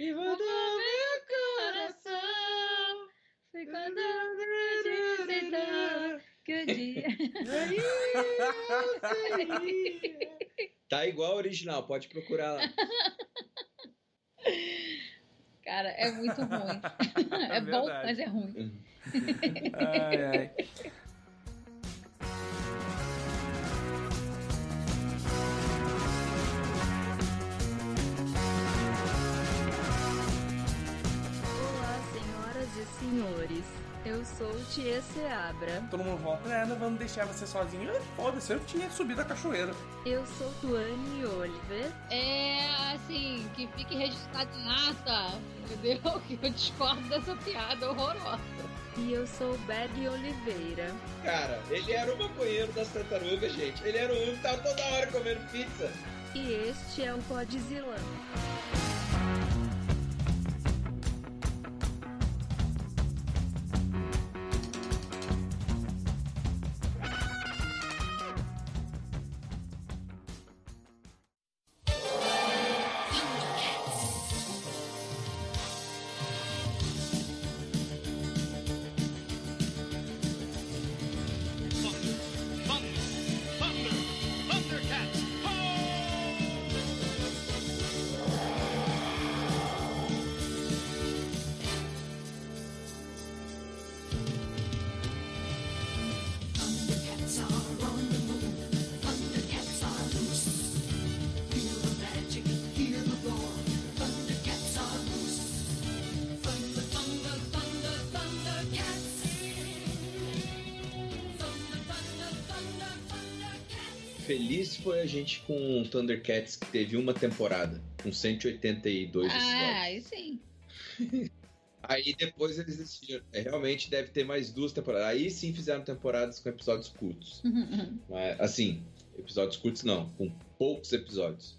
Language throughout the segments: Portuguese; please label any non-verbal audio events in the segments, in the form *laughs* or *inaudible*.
E mudou meu coração. Foi quando eu disse então que o dia. *laughs* *laughs* Tá igual ao original, pode procurar lá. Cara, é muito ruim. *laughs* É, bom, verdade. mas é ruim. Ai, ai. Eu sou Tia Seabra. Todo mundo volta, né? Não vamos deixar você sozinho. Foda-se, eu tinha subido a cachoeira. Eu sou Tuane Oliver. É assim, que fique registrado em ata, entendeu? *laughs* Que eu discordo dessa piada horrorosa. E eu sou Berg Oliveira. Cara, ele era o maconheiro das tartarugas, gente. Ele era o único que tava toda hora comendo pizza. E este é o Podzilla. Foi a gente com o Thundercats, que teve uma temporada, com 182 Ah, episódios. aí sim. *laughs* Aí depois eles decidiram, é, realmente deve ter mais duas temporadas. Aí sim fizeram temporadas com episódios curtos. Mas, assim, episódios curtos não, com poucos episódios.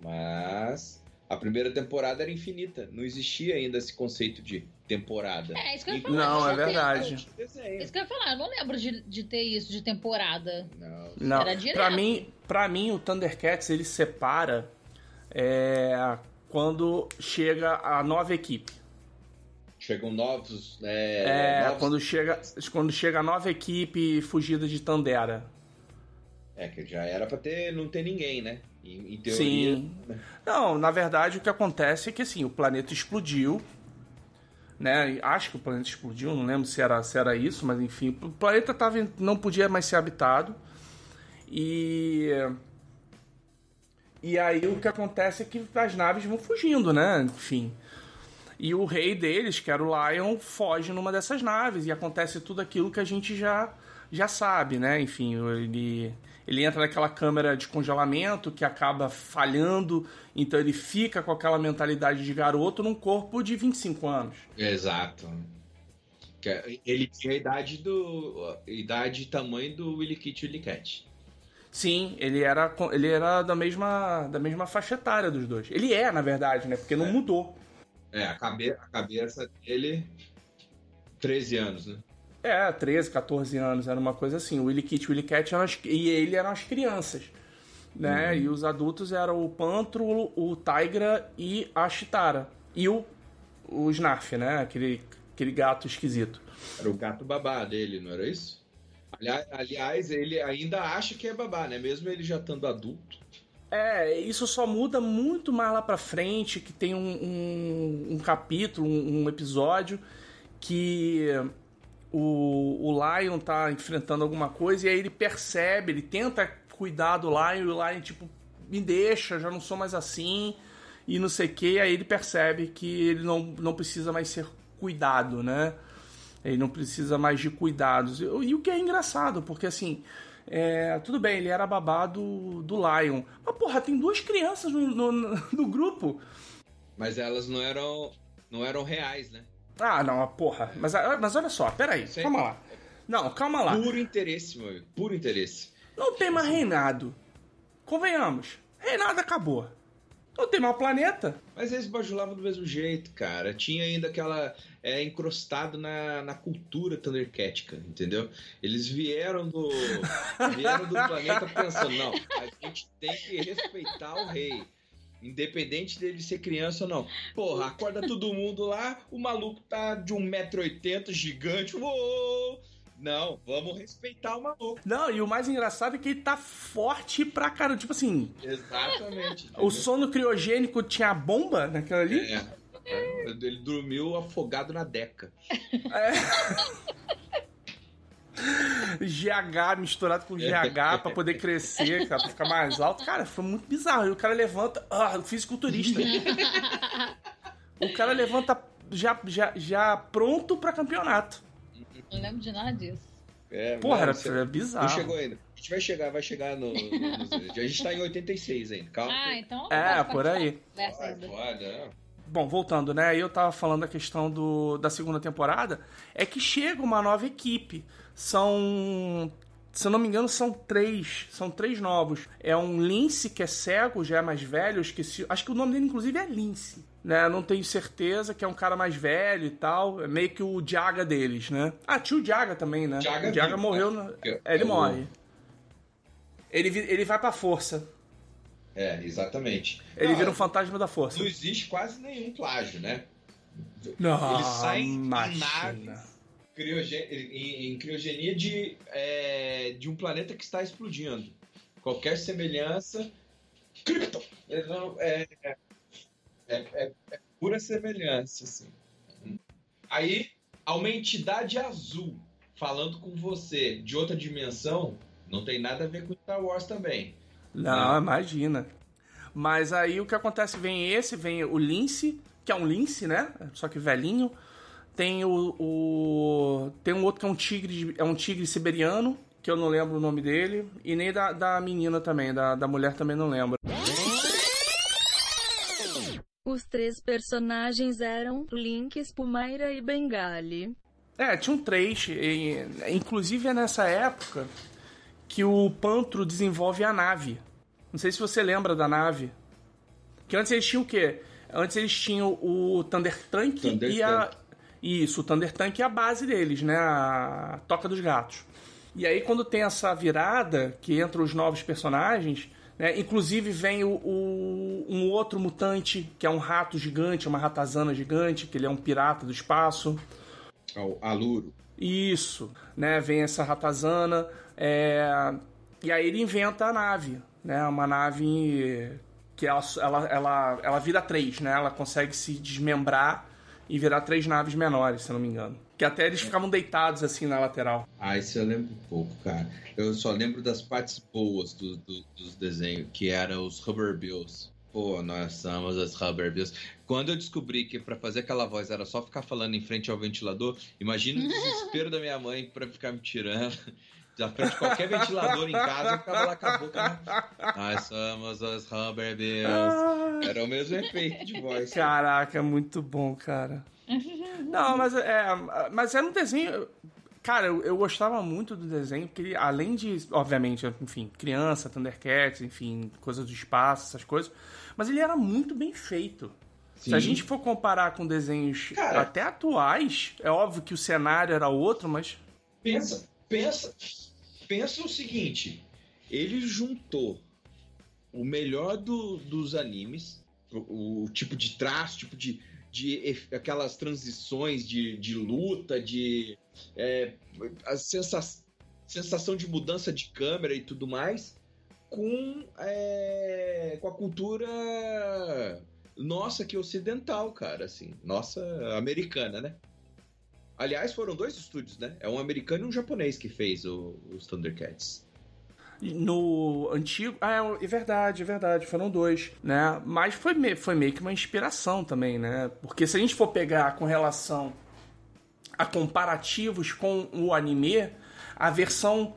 Mas a primeira temporada era infinita. Não existia ainda esse conceito de temporada. É, isso que eu ia falar. Não, é verdade. Isso que eu ia falar, eu não lembro de, de ter isso de temporada. Não. Não, Era direto. pra mim, pra mim o Thundercats ele separa é, quando chega a nova equipe. Chegam novos. É, É, novos- quando chega quando chega a nova equipe fugida de Tandera. É, que já era pra ter, não ter ninguém, né? Em, em teoria. Sim. Não, na verdade o que acontece é que assim, o planeta explodiu. Né? Acho que o planeta explodiu, não lembro se era, se era isso, mas enfim, o planeta tava, não podia mais ser habitado. E e aí o que acontece é que as naves vão fugindo, né? Enfim. E o rei deles, que era o Lion, foge numa dessas naves e acontece tudo aquilo que a gente já, já sabe, né? Enfim, ele, ele entra naquela câmera de congelamento que acaba falhando, então ele fica com aquela mentalidade de garoto num corpo de 25 anos. Exato. É- Ele tinha a idade do. a idade e tamanho do Willy Kit Willy Cat. Sim, ele era, ele era da mesma, da mesma faixa etária dos dois. Ele é, na verdade, né? Porque não É. mudou. É, a, cabe a cabeça dele. 13 anos, né? É, 13, 14 anos, era uma coisa assim. O Willy Kit e o Willy Cat as, e ele eram as crianças. Né? E os adultos eram o Pantro, o Tigra e a Chitara. E o, o Snarf, né? Aquele, aquele gato esquisito. Era o gato babá dele, não era isso? Ali- Aliás, ele ainda acha que é babá, né? Mesmo ele já estando adulto. É, isso só muda muito mais lá pra frente, que tem um, um, um capítulo, um, um episódio que o, o Lion tá enfrentando alguma coisa e aí ele percebe, ele tenta cuidar do Lion e o Lion, tipo, me deixa, já não sou mais assim e não sei o que, aí ele percebe que ele não, não precisa mais ser cuidado, né? Ele não precisa mais de cuidados. E, e o que é engraçado, porque assim, é, tudo bem, ele era babá do, Lion. Mas, porra, tem duas crianças no, no, *laughs* no grupo. Mas elas não eram. não eram reais, né? Ah, não, porra. Mas, mas olha só, peraí, Sim. calma lá. Não, calma lá. Puro interesse, meu amigo. Puro interesse. Não tem mais reinado. Convenhamos, reinado acabou. Não tem mais planeta. Mas eles bajulavam do mesmo jeito, cara. Tinha ainda aquela. É, encrostado na, na cultura Thundercatica, entendeu? Eles vieram do. vieram do planeta pensando, não, a gente tem que respeitar o rei. Independente dele ser criança ou não. Porra, acorda todo mundo lá, o maluco tá de 1,80m, gigante. Uou! Não, vamos respeitar o maluco. Não, e o mais engraçado é que ele tá forte pra caramba. Tipo assim, Exatamente. o sono criogênico tinha a bomba naquela ali. É. É, Ele dormiu afogado na deca. *laughs* GH misturado com GH pra poder crescer, cara, pra ficar mais alto. Cara, foi muito bizarro. E o cara levanta. Ah, fisiculturista. *laughs* o cara levanta já, já, já pronto pra campeonato. Não lembro de nada disso. É, Porra, não, era, você- era Não bizarro. chegou ainda. A gente vai chegar, vai chegar no. no- a gente tá em 86 ainda. Calma. Ah, então. É, por aí. pode, é. Bom, voltando, né? Aí eu tava falando da questão do, da segunda temporada. É que chega uma nova equipe. São. Se eu não me engano, são três. São três novos. É um Lince, que é cego, já é mais velho. Eu esqueci. Acho que o nome dele, inclusive, é Lince. Né? Não tenho certeza que é um cara mais velho e tal. É meio que o Diaga deles, né? Ah, tinha o Diaga também, né? Diaga o Diaga morreu. né? na- É- É, ele é morre. Ele, ele vai pra força. É, exatamente. Ele Não, vira um fantasma da força. Não existe quase nenhum plágio, né? Não, Eles saem em imagina. naves crioge- em, criogenia de, é, de um planeta que está explodindo. Qualquer semelhança. Krypton! É, não, É, é, é- é pura semelhança, assim. Aí, há uma entidade azul falando com você de outra dimensão, não tem nada a ver com Star Wars também. Não, imagina. Mas aí o que acontece? Vem esse, vem o Lince, que é um Lince, né? Só que velhinho. Tem o, o- Tem um outro que é um tigre. É um tigre siberiano, que eu não lembro o nome dele. E nem da, da menina também, da, da mulher também não lembro. Os três personagens eram Link, Spumaira e Bengali. É, tinham três. e- inclusive é nessa época que o Pantro desenvolve a nave. Não sei se você lembra da nave. Que antes eles tinham o quê? Antes eles tinham o Thunder Tank Thunder e a. Tank. Isso, o Thunder Tank é a base deles, né? A Toca dos Gatos. E aí, quando tem essa virada, que entra os novos personagens, né? Inclusive vem o, o- um outro mutante, que é um rato gigante, uma ratazana gigante, que ele é um pirata do espaço. Ao Aluro. Isso, né? Vem essa ratazana, é, e aí ele inventa a nave, né? Uma nave que ela, ela, ela, ela vira três, né? Ela consegue se desmembrar e virar três naves menores, se não me engano. Que até eles ficavam deitados assim na lateral. Ah, isso eu lembro pouco, cara. Eu só lembro das partes boas do, do- dos desenhos, que eram os Rubber Bills. Pô, nós somos os Rubber Bills. Quando eu descobri que pra fazer aquela voz era só ficar falando em frente ao ventilador, imagina o desespero da minha mãe pra ficar me tirando. *laughs* Da frente de qualquer ventilador em casa, eu ficava lá com a boca. né? Nós somos os Rubber Bills. Era o mesmo efeito de voz. Caraca, muito bom, cara. Não, mas é, mas era um desenho. Cara, eu, eu gostava muito do desenho, porque ele, além de, obviamente, enfim, criança, Thundercats, enfim, coisas do espaço, essas coisas, mas ele era muito bem feito. Se a Sim. gente for comparar com desenhos Cara. até atuais, é óbvio que o cenário era outro, mas. Pensa, pensa, pensa o seguinte: ele juntou o melhor do- dos animes, o, o tipo de traço, tipo de, de aquelas transições de, de luta, de é, a sensa- sensação de mudança de câmera e tudo mais, com, é, com a cultura nossa que ocidental, cara, assim, nossa americana, né? Aliás, foram dois estúdios, né? É um americano e um japonês que fez os Thundercats. No antigo. Ah, é verdade, é verdade. Foram dois, né? Mas foi, me- foi meio que uma inspiração também, né? Porque se a gente for pegar com relação a comparativos com o anime, a versão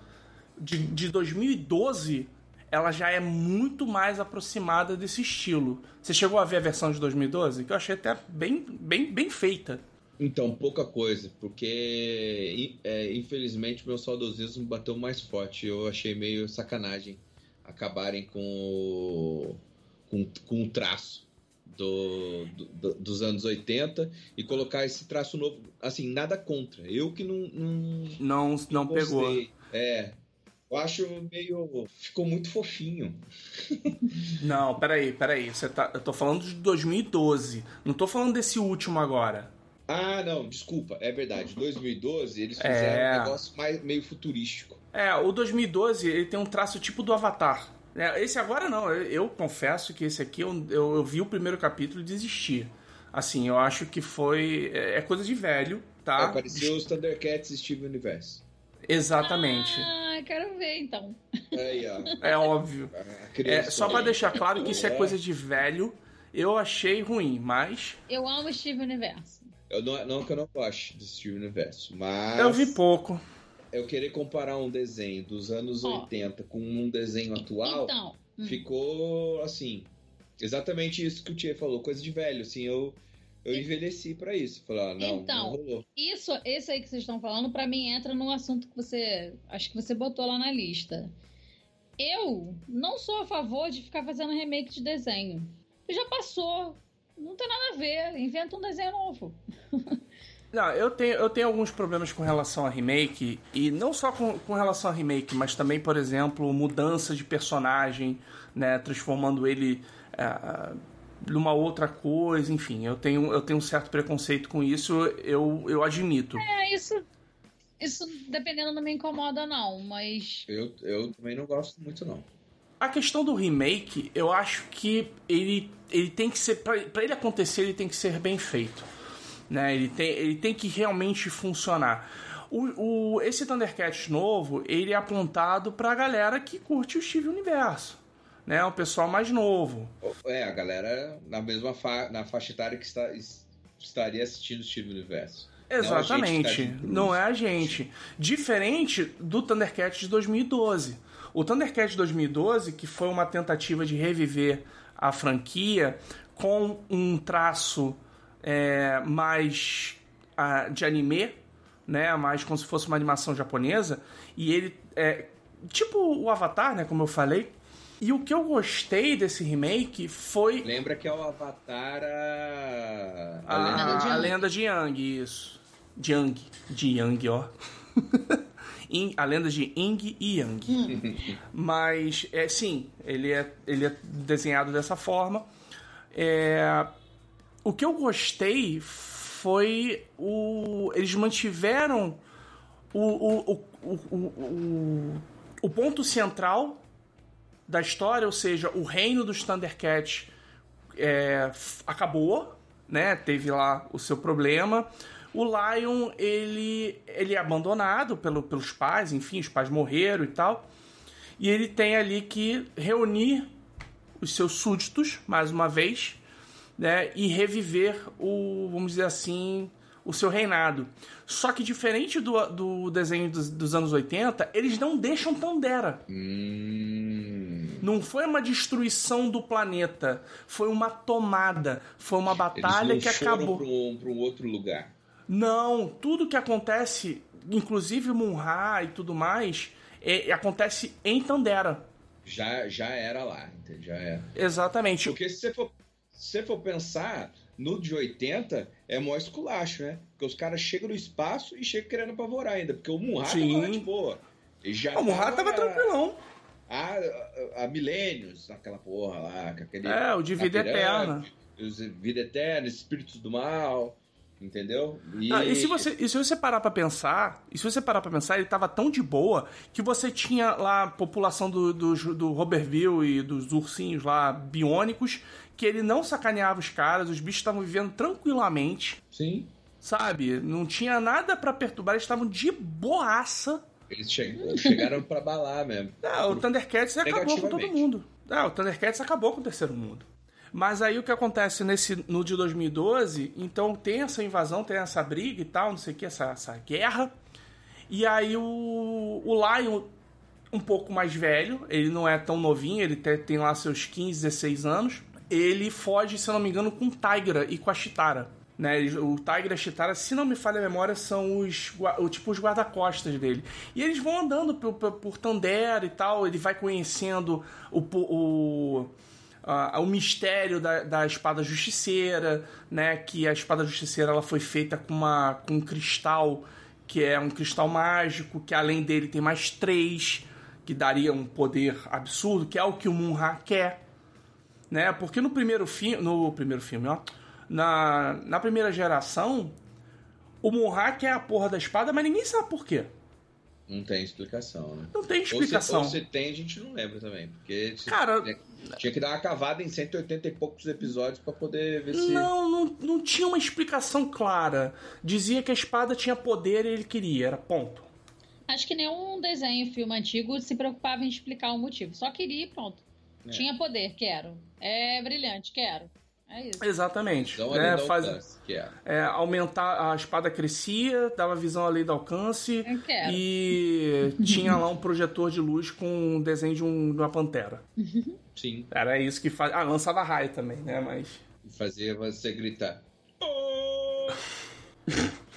de, de 2012 ela já é muito mais aproximada desse estilo. Você chegou a ver a versão de 2012? Que eu achei até bem, bem, bem feita. Então, pouca coisa, porque é, infelizmente meu saudosismo bateu mais forte. Eu achei meio sacanagem acabarem com o, com, com o traço do, do- do- dos anos 80 e colocar esse traço novo. Assim, nada contra. Eu que não. não Não, não pegou. gostei. É. Eu acho meio. Ficou muito fofinho. Não, peraí, peraí. Você tá, eu tô falando de 2012. Não tô falando desse último agora. Ah, não, desculpa, é verdade. 2012 eles É. fizeram um negócio mais, meio futurístico. É, o 2012 ele tem um traço tipo do Avatar. É, esse agora não, eu, eu confesso que esse aqui eu, eu, eu vi o primeiro capítulo e desisti. Assim, eu acho que foi. É, é coisa de velho, tá? Apareceu os Thundercats Steven Universe. Exatamente. Ah, quero ver então. Aí, ó. É óbvio. É, só pra aí. deixar claro que isso é É. coisa de velho, eu achei ruim, mas Eu amo Steve Universo. Eu não, não que eu não goste do Steven Universe, mas. eu vi pouco. Eu querer comparar um desenho dos anos Ó. 80 com um desenho atual, Então, hum, ficou assim. Exatamente isso que o Tia falou, coisa de velho. Assim, eu, eu envelheci pra isso. Falar, ah, não, Então, não rolou. isso, esse aí que vocês estão falando, pra mim entra no assunto que você. Acho que você botou lá na lista. Eu não sou a favor de ficar fazendo remake de desenho. Já passou. Não tem nada a ver. Inventa um desenho novo. Não, eu tenho, eu tenho alguns problemas com relação a remake, e não só com, com relação a remake, mas também, por exemplo, mudança de personagem, né, transformando ele ah, numa outra coisa, enfim, eu tenho, eu tenho um certo preconceito com isso, eu, eu admito. É, isso. Isso, dependendo, não me incomoda, não. Mas. Eu, eu também não gosto muito, não. A questão do remake, eu acho que ele, ele tem que ser. Pra ele acontecer, ele tem que ser bem feito. Né? Ele, tem, ele tem que realmente funcionar. O, o, esse Thundercats novo, ele é apontado pra galera que curte o Steve Universo. Né? O pessoal mais novo. É, a galera na mesma fa na faixa etária que está, es- estaria assistindo o. Exatamente. Não, a gente tá de Não é a gente. Diferente do Thundercats de 2012. O Thundercats de 2012, que foi uma tentativa de reviver a franquia com um traço é, mais ah, de anime, né? Mais como se fosse uma animação japonesa. E ele é tipo o Avatar, né? Como eu falei. E o que eu gostei desse remake foi Lembra que é o Avatar a... a, a lenda de a Yang. lenda de Yang, isso. De Yang. De Yang, ó. *laughs* In- a lenda de Ying e Yang. *laughs* Mas, é, sim, ele é, ele é desenhado dessa forma. É, o que eu gostei foi o. Eles mantiveram o, o, o, o, o, ponto central da história, ou seja, o reino dos Thundercats é, acabou, né? Teve lá o seu problema. O Lion, ele, ele é abandonado pelo, pelos pais, enfim, os pais morreram e tal. E ele tem ali que reunir os seus súditos, mais uma vez, né? E reviver o, vamos dizer assim, o seu reinado. Só que diferente do, do desenho dos, dos anos 80, eles não deixam Tandera. Hum... Não foi uma destruição do planeta, foi uma tomada, foi uma batalha Eles não que acabou. Pra pra um outro lugar. Não, tudo que acontece, inclusive Munra e tudo mais, é- acontece em Tandera. Já, já era lá? Já era. Exatamente. Porque se você for, se você for pensar, no de 80 é mó esculacho, né? Porque os caras chegam no espaço e chegam querendo apavorar ainda. Porque o Munra tava de boa. Já O Munra tava tranquilão. Há, há milênios naquela porra lá. Aquele, É, o de vida eterna. Os vida eterna, espíritos do mal. Entendeu? E, Ah, e se você, e se você parar pra pensar, e se você parar para pensar, ele tava tão de boa que você tinha lá a população do, do, do Robertville e dos ursinhos lá biônicos, que ele não sacaneava os caras, os bichos estavam vivendo tranquilamente, Sim. sabe? Não tinha nada pra perturbar, eles estavam de boaça. Eles che- chegaram pra balar mesmo. *laughs* Ah, o Thundercats acabou com todo mundo. Ah, o Thundercats acabou com o terceiro mundo. Mas aí o que acontece nesse no de 2012, então tem essa invasão, tem essa briga e tal, não sei o que, essa, essa guerra. E aí o, o Lion, um pouco mais velho, ele não é tão novinho, ele te- tem lá seus 15, 16 anos. Ele foge, se não me engano, com Tigra e com a Chitara. Né? O Tigra e a Chitara, se não me falha a memória, são os, tipo os guarda-costas dele. E eles vão andando por, por, por Tandera e tal, ele vai conhecendo o, o, a- o mistério da, da espada justiceira, né? Que a espada justiceira ela foi feita com, uma, com um cristal que é um cristal mágico, que além dele tem mais três, que daria um poder absurdo, que é o que o Munra quer, né? Porque no primeiro filme, no primeiro filme, ó, na, na primeira geração, o Munra quer a porra da espada, mas ninguém sabe por quê. Não tem explicação, né? Não tem Ou se, explicação. ou se tem, a gente não lembra também. Porque se- Cara- né, tinha que dar uma cavada em 180 e poucos episódios pra poder ver se. Não, não, não tinha uma explicação clara. Dizia que a espada tinha poder e ele queria, era ponto. Acho que nenhum desenho, filme antigo se preocupava em explicar o motivo. Só queria e pronto. É. Tinha poder, quero. É brilhante, quero. É isso. Exatamente. Né? lei do Faz, alcance, que é. é, aumentar, a espada crescia, dava visão além do alcance e *laughs* tinha lá um projetor de luz com um desenho de, um- de uma pantera. Sim. Era isso que fazia. Ah, lançava raio também, né? Mas. Fazer você gritar. *laughs*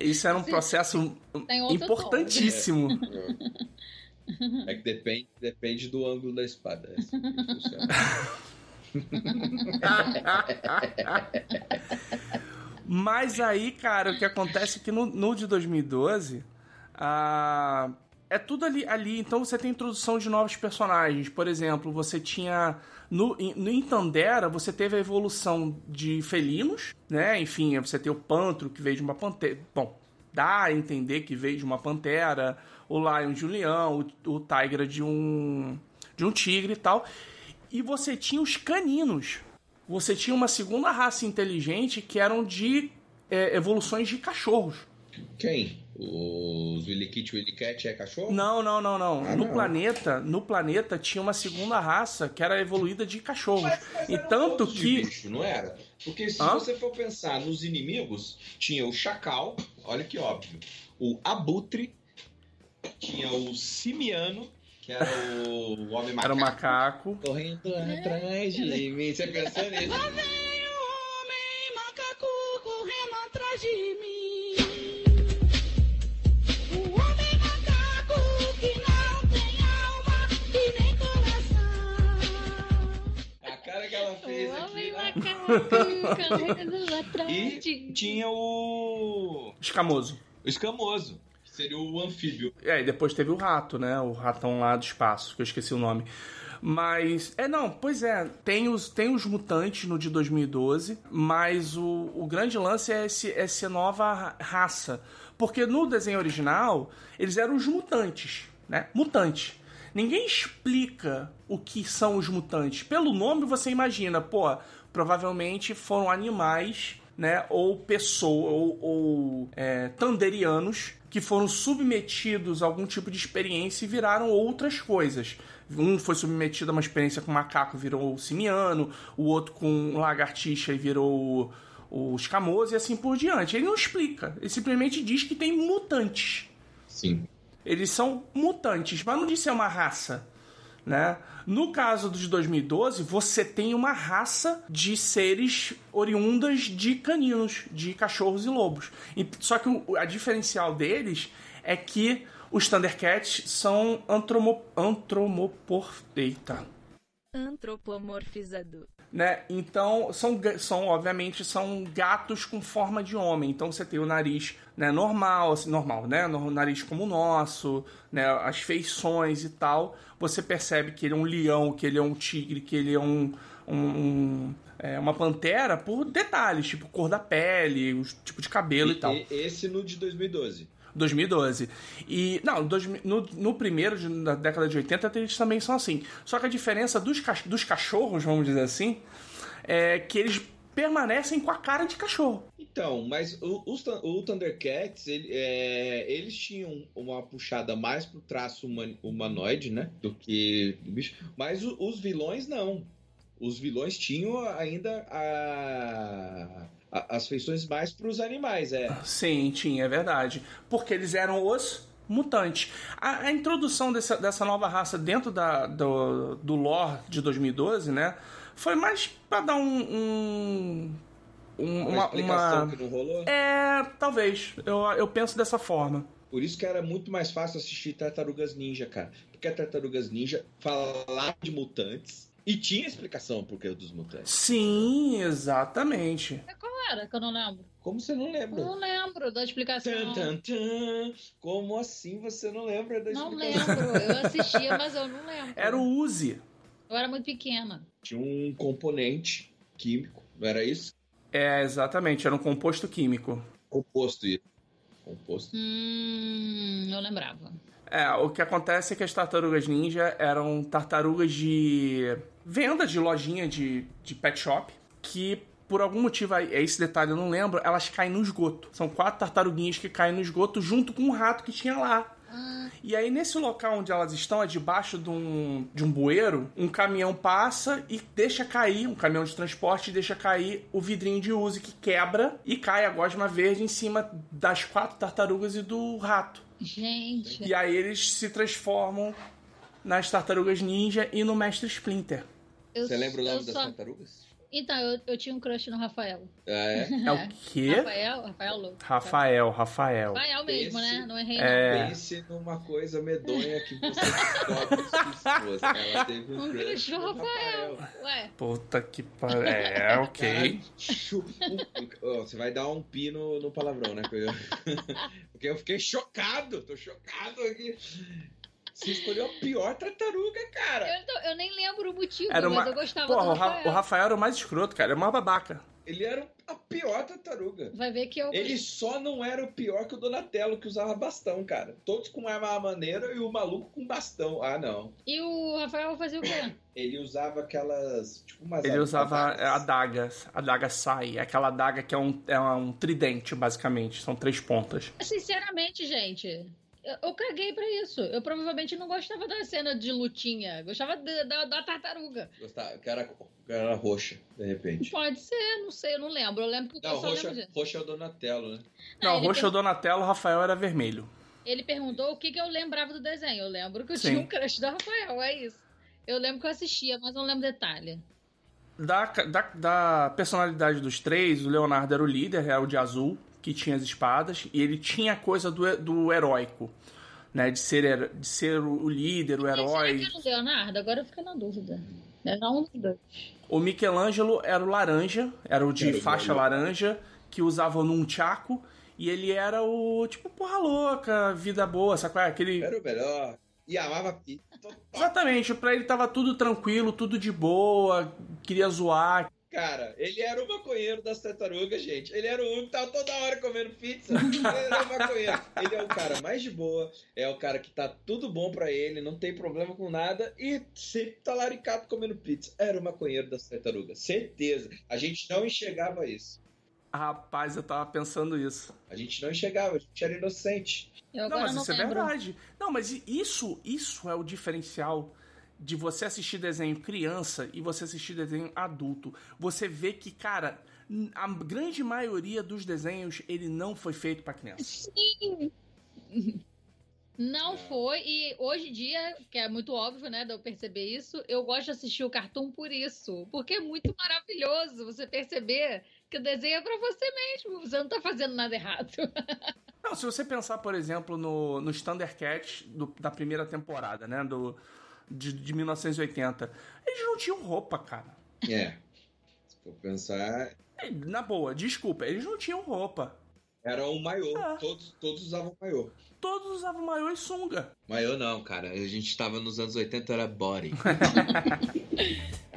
Isso era um Sim. processo outro importantíssimo. É que depende, depende do ângulo da espada. É assim. *laughs* *laughs* Mas aí, cara, o que acontece é que no, no de 2012, ah, é tudo ali, ali. Então você tem introdução de novos personagens. Por exemplo, você tinha. No, no Intandera, você teve a evolução de felinos, né? Enfim, você tem o Pantro, que veio de uma pantera. Bom, dá a entender que veio de uma pantera. O Lion de um leão, o, o Tigra de um, de um tigre e tal. E você tinha os caninos. Você tinha uma segunda raça inteligente que eram de é, evoluções de cachorros. Quem? Os Willy Kit Willy Cat é cachorro? Não, não, não, não. Ah, no não. planeta, no planeta tinha uma segunda raça que era evoluída de cachorros. Mas- mas e tanto que bicho, não era? Porque se Hã? você for pensar nos inimigos, tinha o Chacal, olha que óbvio. O Abutre, tinha o Simiano, que era o Homem Macaco. era o macaco. Correndo atrás de mim. Você pensou nisso? homem macaco correndo atrás de mim. O homem macaco que não tem alma e nem coração. A cara que ela fez O aqui. homem macaco correndo *laughs* atrás E de- tinha o... Escamoso. o Escamoso, seria o anfíbio. É, e depois teve o rato, né? O ratão lá do espaço, que eu esqueci o nome. Mas, é, não, pois é, tem os, tem os mutantes no de 2012, mas o, o grande lance é esse, essa nova ra- raça. Porque no desenho original, eles eram os mutantes, né? Mutantes. Ninguém explica o que são os mutantes. Pelo nome você imagina, pô, provavelmente foram animais, né? Ou pessoas, ou, ou é, tanderianos que foram submetidos a algum tipo de experiência e viraram outras coisas. Um foi submetido a uma experiência com macaco e virou o simiano, o outro com lagartixa e virou o, o escamoso e assim por diante. Ele não explica, ele simplesmente diz que tem mutantes. Sim. Eles são mutantes, mas não diz se é uma raça, né? No caso dos 2012, você tem uma raça de seres oriundas de caninos, de cachorros e lobos. Só que a diferencial deles é que os Thundercats são antromo, antromopor... Eita Antropomorfizado. Né? Então, são, são, obviamente, são gatos com forma de homem. Então, você tem o nariz né, normal, assim, normal, né? O nariz como o nosso, né? As feições e tal. Você percebe que ele é um leão, que ele é um tigre, que ele é um... um- um- é, uma pantera por detalhes, tipo cor da pele, o tipo de cabelo e, tal. E- esse no de 2012. 2012. E, não, dois- no, no primeiro, da década de 80, eles também são assim. Só que a diferença dos, dos cachorros, vamos dizer assim, é que eles permanecem com a cara de cachorro. Então, mas o, Thun- o Thundercats, ele- é, eles tinham uma puxada mais pro traço human- humanoide, né? Do que do bicho. Mas o- os vilões não. Os vilões tinham ainda a- a- as feições mais pros animais, é. Sim, tinha, é verdade. Porque eles eram os mutantes. A, a introdução dessa, dessa nova raça dentro da, do, do lore de 2012, né? Foi mais pra dar um. um- um- Uma, uma, explicação uma- que não rolou. É, talvez. Eu, eu penso dessa forma. Por isso que era muito mais fácil assistir Tartarugas Ninja, cara. Porque a Tartarugas Ninja falava de mutantes e tinha explicação por que dos mutantes. Sim, exatamente. Qual era que eu não lembro? Como você não Eu lembra? não lembro da explicação. Tan, tan, tan. Como assim você não lembra da Não explicação? lembro. Eu *laughs* assistia, mas eu não lembro. Era o Uzi. Eu era muito pequena. Tinha um componente químico, não era isso? É, exatamente, era um composto químico. Composto isso. Composto. Hum, não lembrava. É, o que acontece é que as tartarugas ninja eram tartarugas de venda de lojinha de, de pet shop que por algum motivo, aí, esse detalhe eu não lembro, elas caem no esgoto. São quatro tartaruguinhas que caem no esgoto junto com um rato que tinha lá. E aí, nesse local onde elas estão, é debaixo de um, de um bueiro, um caminhão passa e deixa cair, um caminhão de transporte deixa cair o vidrinho de Uzi que quebra e cai a gosma verde em cima das quatro tartarugas e do rato. Gente. E aí eles se transformam nas tartarugas ninja e no mestre Splinter. eu- Você lembra o nome das só- tartarugas? Então, eu, eu tinha um crush no Rafael. Ah, é? *laughs* É o quê? Rafael? Rafael Louco. Rafael, Rafael. Rafael mesmo, Esse- né? Não errei, É. Pense numa coisa medonha que você *laughs* descobre esposa. Ela teve não. um Um crush no Rafael. Ué, Puta que pariu. *laughs* É, ok. Chu- Ó, Você vai dar um pi no, no palavrão, né? Porque eu fiquei chocado. Tô chocado aqui. Você escolheu a pior tartaruga, cara. eu, eu nem lembro o motivo, Era uma- mas eu gostava Porra, do o, Ra- Rafael. o Rafael era o mais escroto, cara. Era uma babaca. Ele era a pior tartaruga. Vai ver que eu... Ele só não era o pior que o Donatello, que usava bastão, cara. Todos com arma maneira e o maluco com bastão. Ah, não. E o Rafael fazia o quê? *coughs* Ele usava aquelas. Tipo umas Ele usava adagas. a adaga. A adaga sai. Aquela adaga que é um, é um tridente, basicamente. São três pontas. Sinceramente, gente, eu, eu caguei pra isso. Eu provavelmente não gostava da cena de lutinha. Gostava da, da, da tartaruga. Gostava, que era, que era roxa, de repente. Pode ser, não sei, eu não lembro. Eu lembro porque Não, eu só roxa, lembro roxa é o Donatello, né? Não, ele roxo é o Donatello, o Rafael era vermelho. Ele perguntou o que, que eu lembrava do desenho. Eu lembro que eu Sim. tinha um crush do Rafael, é isso. Eu lembro que eu assistia, mas não lembro detalhe. Da, da, da personalidade dos três, o Leonardo era o líder, era o de azul, que tinha as espadas, e ele tinha a coisa do, do heróico, né? De ser, de ser o líder, o Mas herói. que era o Leonardo? Agora eu fiquei na dúvida. Era um dos dois. O Michelangelo era o laranja, era o de Era faixa laranja, que usava num tchaco, e ele era o tipo porra louca, vida boa, sabe qual é? Aquele. Era o melhor. E amava. Exatamente, pra ele tava tudo tranquilo, tudo de boa, queria zoar. Cara, ele era o maconheiro das tartarugas, gente. Ele era o único que tava toda hora comendo pizza. Ele era o maconheiro. Ele é o cara mais de boa, é o cara que tá tudo bom pra ele, não tem problema com nada e sempre tá laricado comendo pizza. Era o maconheiro das tartarugas, certeza. A gente não enxergava isso. Rapaz, eu tava pensando isso. A gente não enxergava, a gente era inocente. Eu Não, mas não isso é lembro. verdade. Não, mas isso, isso é o diferencial de você assistir desenho criança e você assistir desenho adulto. Você vê que, cara, a grande maioria dos desenhos ele não foi feito pra criança. Sim. Não foi, e hoje em dia, que é muito óbvio, né, de eu perceber isso, eu gosto de assistir o cartoon por isso. Porque é muito maravilhoso você perceber que o desenho é pra você mesmo, você não tá fazendo nada errado. *laughs* Não, se você pensar, por exemplo, no, nos Thundercats do- da primeira temporada, né, do de, de 1980, eles não tinham roupa, cara. É. Se for pensar, É, Na boa, desculpa, eles não tinham roupa. era um maiô. Ah. Todos, todos usavam maiô. Todos usavam maiô e sunga. Maiô não, cara. A gente tava nos anos 80, era body. *laughs*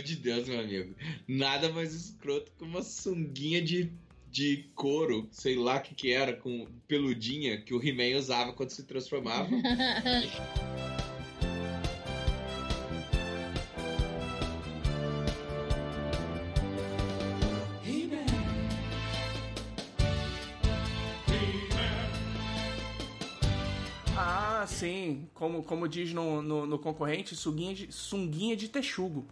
amor de Deus, meu amigo. Nada mais escroto que uma sunguinha de, de couro, sei lá o que que era, com peludinha, que o He-Man usava quando se transformava. Ah, sim. Como, como diz no, no, no concorrente, sunguinha de, sunguinha de texugo.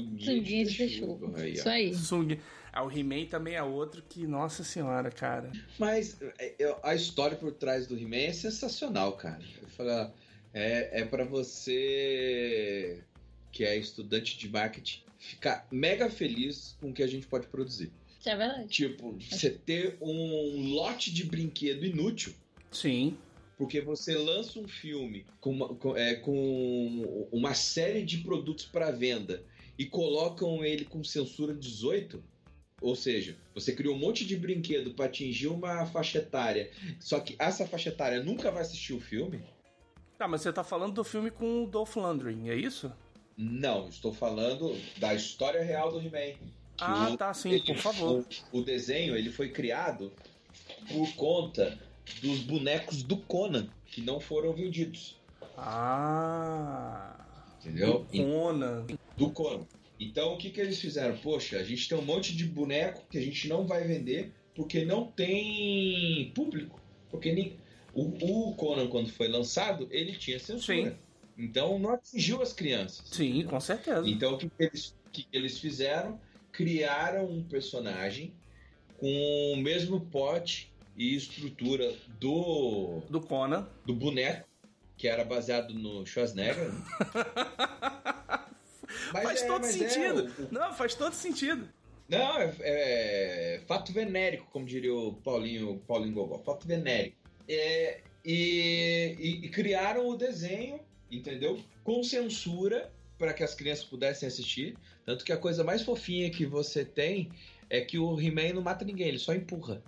Sunguinha, Sunguinha de. Aí, ó. Isso aí. Ah, o He-Man também é outro que, nossa senhora, cara. Mas é, é, a história por trás do He-Man é sensacional, cara. Eu falo, é, é para você que é estudante de marketing, ficar mega feliz com o que a gente pode produzir. Isso é verdade. Tipo, você ter um lote de brinquedo inútil, Sim. porque você lança um filme com uma, com, é, com uma série de produtos para venda e colocam ele com censura 18. Ou seja, você criou um monte de brinquedo para atingir uma faixa etária, só que essa faixa etária nunca vai assistir o filme. Tá, mas você tá falando do filme com o Dolph Lundgren, é isso? Não, estou falando da história real do He-Man. Ah, o- tá, sim, ele- por favor. O, o desenho ele foi criado por conta dos bonecos do Conan que não foram vendidos, Ah. entendeu? Conan. Do Conan. Então o que que eles fizeram? Poxa, a gente tem um monte de boneco que a gente não vai vender porque não tem público, porque nem o, o Conan quando foi lançado ele tinha censura. Sim. Então não atingiu as crianças. Sim, com certeza. Então o que, que eles, que eles fizeram? Criaram um personagem com o mesmo pote e estrutura do, Do Conan. do boneco, que era baseado no Schwarzenegger. *laughs* Mas faz é- todo mas é, sentido. o- o- Não, faz todo sentido. não, é, é fato venérico, como diria o Paulinho, Paulinho Gogó. Fato venérico. É, e, e- e criaram o desenho, entendeu? Com censura para que as crianças pudessem assistir. Tanto que a coisa mais fofinha que você tem é que o He-Man não mata ninguém, ele só empurra.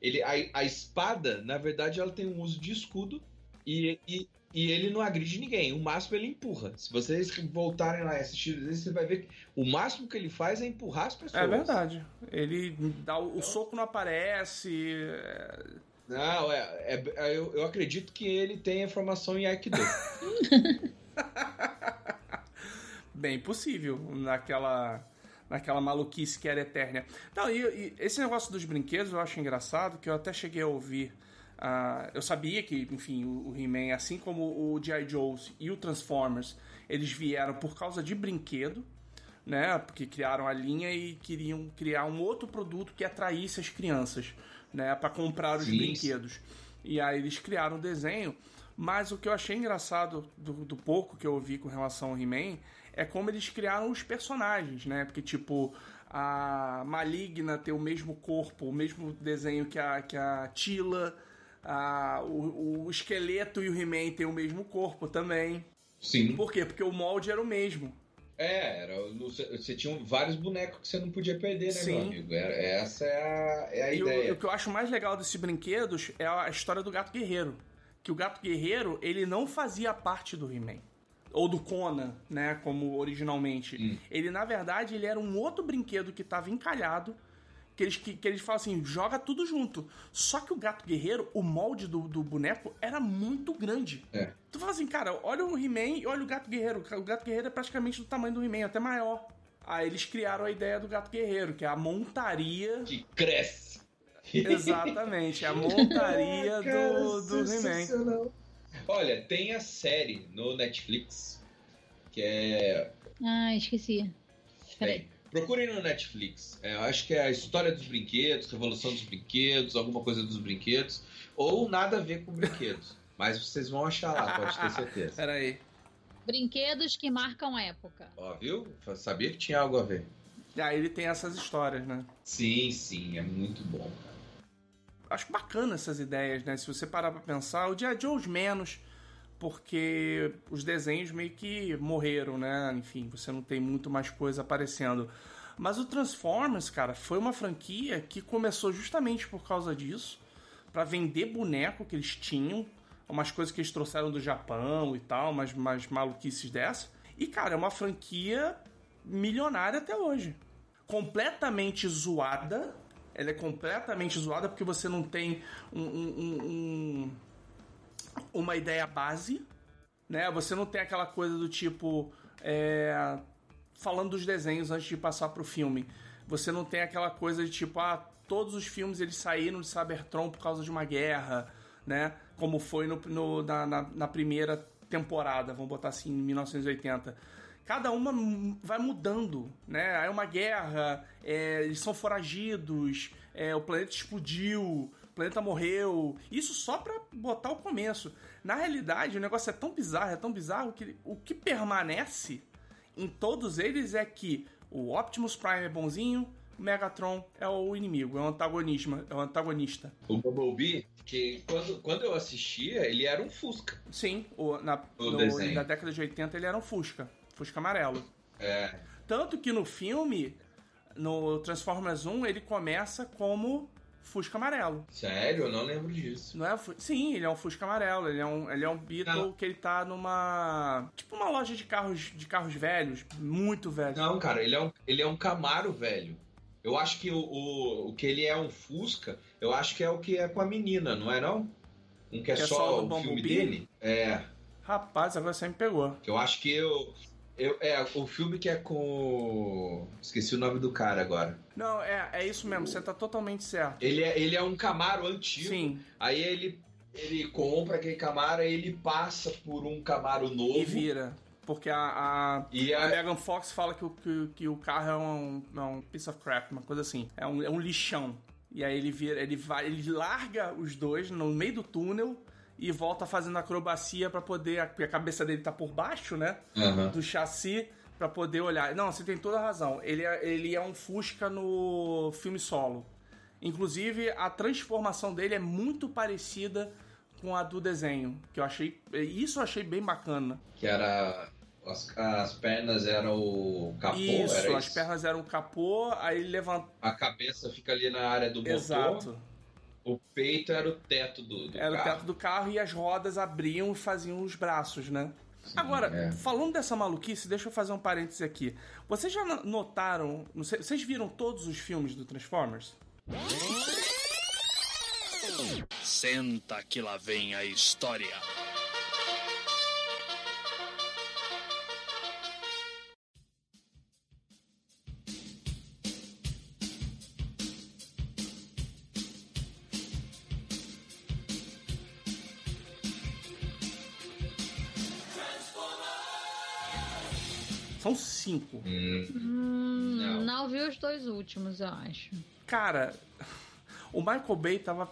Ele, a, a espada, na verdade, ela tem um uso de escudo e, e, e ele não agride ninguém. O máximo ele empurra. Se vocês voltarem lá e assistirem, você vai ver que o máximo que ele faz é empurrar as pessoas. É verdade. Ele dá o, o soco não aparece. é- Não, é, é- é- eu, eu acredito que ele tenha formação em Aikido. *laughs* Bem possível naquela naquela maluquice que era eterna. Não, e, e esse negócio dos brinquedos eu acho engraçado, que eu até cheguei a ouvir. Ah, eu sabia que, enfim, o, o He-Man, assim como o G.I. Joe's e o Transformers, eles vieram por causa de brinquedo, né? Porque criaram a linha e queriam criar um outro produto que atraísse as crianças, né? Para comprar os Sim. brinquedos. E aí eles criaram o desenho. Mas o que eu achei engraçado do, do pouco que eu ouvi com relação ao He-Man é como eles criaram os personagens, né? Porque, tipo, a Maligna tem o mesmo corpo, o mesmo desenho que a, que a Tila, a, o, o esqueleto e o He-Man têm o mesmo corpo também. Sim. Por quê? Porque o molde era o mesmo. É, era, você, tinha vários bonecos que você não podia perder, né, Sim. meu amigo? Era- essa é a, é a E o, ideia. o que eu acho mais legal desses brinquedos é a história do Gato Guerreiro. Que o Gato Guerreiro, ele não fazia parte do He-Man. Ou do Conan, né? Como originalmente. Hum. Ele, na verdade, ele era um outro brinquedo que estava encalhado. Que eles, que, que eles falam assim, joga tudo junto. Só que o Gato Guerreiro, o molde do, do boneco era muito grande. É. Tu fala assim, cara, olha o He-Man e olha o Gato Guerreiro. O Gato Guerreiro é praticamente do tamanho do He-Man, até maior. Aí eles criaram a ideia do Gato Guerreiro, que é a montaria Que cresce. Exatamente, a montaria *laughs* Cara, do, do He-Man. Olha, tem a série no Netflix que é. Ah, esqueci. Peraí. Procurem no Netflix. É, eu acho que é a história dos brinquedos, revolução dos brinquedos, alguma coisa dos brinquedos, ou nada a ver com brinquedos. Mas vocês vão achar lá, pode ter certeza. Pera aí. Brinquedos que marcam época. Ó, viu? Eu sabia que tinha algo a ver. Aí ele tem essas histórias, né? Sim, sim, é muito bom. Acho bacana essas ideias, né? Se você parar pra pensar, o G.I. Joe's menos, porque os desenhos meio que morreram, né? Enfim, você não tem muito mais coisa aparecendo. Mas o Transformers, cara, foi uma franquia que começou justamente por causa disso, Pra vender boneco que eles tinham, umas coisas que eles trouxeram do Japão e tal, umas, umas maluquices dessa. E, cara, é uma franquia milionária até hoje. Completamente zoada. Ela é completamente zoada porque você não tem um- um- um- um, uma ideia base, né? Você não tem aquela coisa do tipo. é, falando dos desenhos antes de passar pro filme. Você não tem aquela coisa de tipo, ah, todos os filmes eles saíram de Cybertron por causa de uma guerra, né? Como foi no, no- na, na- na primeira temporada, vamos botar assim, em 1980. Cada uma vai mudando, né? É uma guerra, é, eles são foragidos, é, o planeta explodiu, planeta morreu. Isso só pra botar o começo. Na realidade, o negócio é tão bizarro, é tão bizarro que o que permanece em todos eles é que o Optimus Prime é bonzinho, o Megatron é o inimigo, é o antagonismo, é o antagonista. O Bumblebee, que quando, quando eu assistia, ele era um Fusca. Sim, o, na, O no- na década de 80 ele era um Fusca, Fusca amarelo. É. Tanto que no filme, no Transformers 1, ele começa como Fusca amarelo. Sério? Eu não lembro disso. Não é Sim, ele é um Fusca amarelo. Ele é um, ele é um Beetle Não. que ele tá numa. Tipo uma loja de carros, de carros velhos, muito velho. Não, cara, ele é um, ele é um Camaro velho. Eu acho que o, o, o que ele é um Fusca, eu acho que é o que é com a menina, não é não? Um que é, Que é só, só do o filme Bumblebee? dele? É. Rapaz, agora você me pegou. Eu acho que eu, eu. É, o filme que é com. Esqueci o nome do cara agora. Não, é, é isso mesmo, você tá totalmente certo. Ele é, ele é um Camaro antigo. Sim, Aí ele, ele compra aquele Camaro, aí ele passa por um Camaro novo. e vira. Porque a, a, E a a, Megan Fox fala que o, que, que o carro é um, é um piece of crap, uma coisa assim. É um, é um lixão. E aí ele vira, ele vai, ele larga os dois no meio do túnel e volta fazendo acrobacia pra poder. Porque a cabeça dele tá por baixo, né? Aham. do chassi pra poder olhar. Não, você tem toda a razão. Ele é, ele é um Fusca no filme solo. Inclusive, a transformação dele é muito parecida com a do desenho, que eu achei, isso eu achei bem bacana. que era. As, as pernas eram o capô, isso, as isso? pernas eram capô, aí ele levanta. A cabeça fica ali na área do motor. Exato. O peito era o teto do, do Era o carro. teto do carro e as rodas abriam e faziam os braços, né? Agora, é. falando dessa maluquice, deixa eu fazer um parêntese aqui. Vocês já no- notaram, não sei- vocês viram todos os filmes do Transformers? Senta que lá vem a história. São cinco. Hum, Não. não. vi os dois últimos, eu acho. Cara, o Michael Bay tava,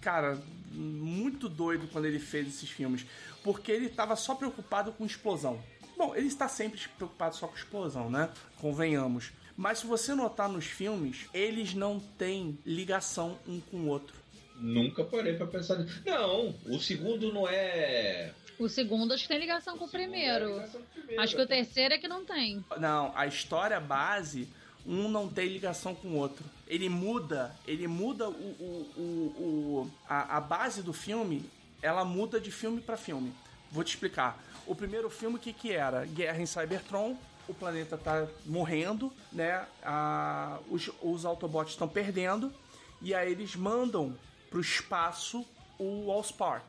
cara, muito doido quando ele fez esses filmes, porque ele tava só preocupado com explosão. Bom, ele está sempre preocupado só com explosão, né? Convenhamos. Mas se você notar nos filmes, eles não têm ligação um com o outro. Nunca parei pra pensar nisso. Não, o segundo não é. O segundo acho que tem ligação com o primeiro. ligação com o primeiro. Acho que o terceiro é que não tem. Não, a história base, um não tem ligação com o outro. Ele muda, ele muda o, o, o, o- a, a base do filme, ela muda de filme pra filme. Vou te explicar. O primeiro filme, o que que era? Guerra em Cybertron, o planeta tá morrendo, né? A- os, os Autobots estão perdendo, e aí eles mandam pro espaço o Allspark,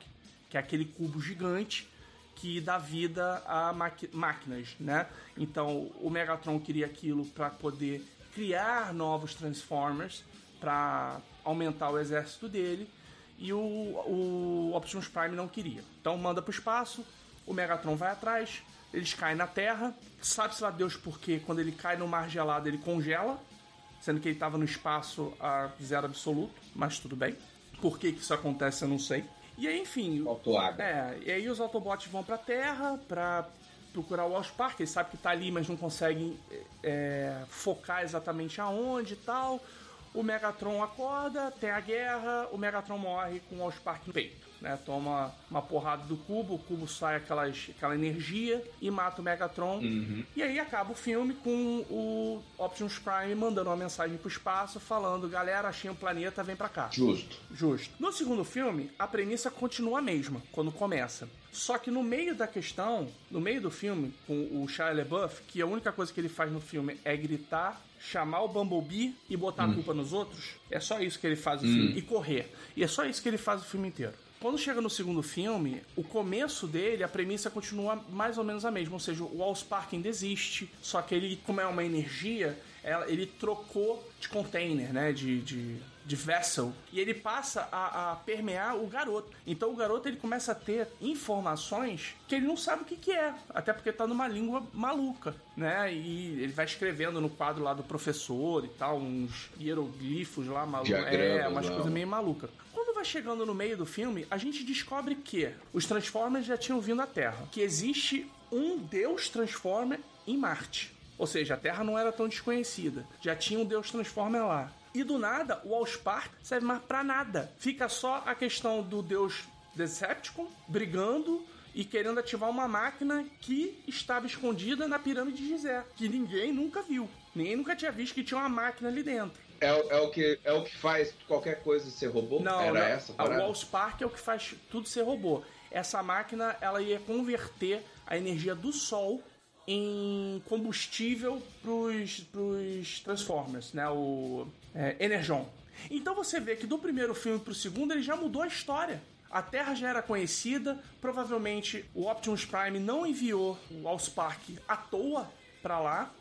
que é aquele cubo gigante que dá vida a máquinas, né? Então o Megatron queria aquilo para poder criar novos Transformers para aumentar o exército dele e o, o Optimus Prime não queria. Então manda pro espaço, o Megatron vai atrás, eles caem na Terra, sabe-se lá Deus porque quando ele cai no mar gelado ele congela, sendo que ele estava no espaço a zero absoluto, mas tudo bem. Por que, que isso acontece eu não sei. E aí, enfim, Faltou água. é, e aí os Autobots vão pra Terra pra procurar o Allspark, eles sabem que tá ali, mas não conseguem é, focar exatamente aonde e tal. O Megatron acorda, tem a guerra, o Megatron morre com o Allspark no peito, né? Toma uma porrada do cubo, o cubo sai aquelas, aquela energia e mata o Megatron. Uhum. E aí acaba o filme com o Optimus Prime mandando uma mensagem pro espaço falando: galera, achei um planeta, vem pra cá. Justo. Justo. No segundo filme, a premissa continua a mesma quando começa. Só que no meio da questão, no meio do filme, com o Shia LaBeouf, que a única coisa que ele faz no filme é gritar, chamar o Bumblebee e botar a culpa nos outros, é só isso que ele faz o filme. E correr. E é só isso que ele faz o filme inteiro. Quando chega no segundo filme, o começo dele, a premissa continua mais ou menos a mesma. Ou seja, o Allspark ainda existe, só que ele, como é uma energia, ela- ele trocou de container, né? De, de, de vessel. E ele passa a, a permear o garoto. Então o garoto ele começa a ter informações que ele não sabe o que, que é. Até porque tá numa língua maluca, né? E ele vai escrevendo no quadro lá do professor e tal, uns hieroglifos lá malucos. É, umas coisas meio malucas. Vai chegando no meio do filme, a gente descobre que os Transformers já tinham vindo à Terra. Que existe um deus Transformer em Marte. Ou seja, a Terra não era tão desconhecida. Já tinha um Deus Transformer lá. E do nada, o Allspark serve mais pra nada. Fica só a questão do Deus Decepticon brigando e querendo ativar uma máquina que estava escondida na pirâmide de Gizé, que ninguém nunca viu. Ninguém nunca tinha visto que tinha uma máquina ali dentro. É, o- é o que, é o que faz qualquer coisa ser robô? Não, Era não. essa a o parada? Allspark é o que faz tudo ser robô. Essa máquina, ela ia converter a energia do Sol em combustível pros, pros Transformers, né? O é, Energon. Então você vê que do primeiro filme pro segundo ele já mudou a história. A Terra já era conhecida, provavelmente o Optimus Prime não enviou o Allspark à toa pra lá.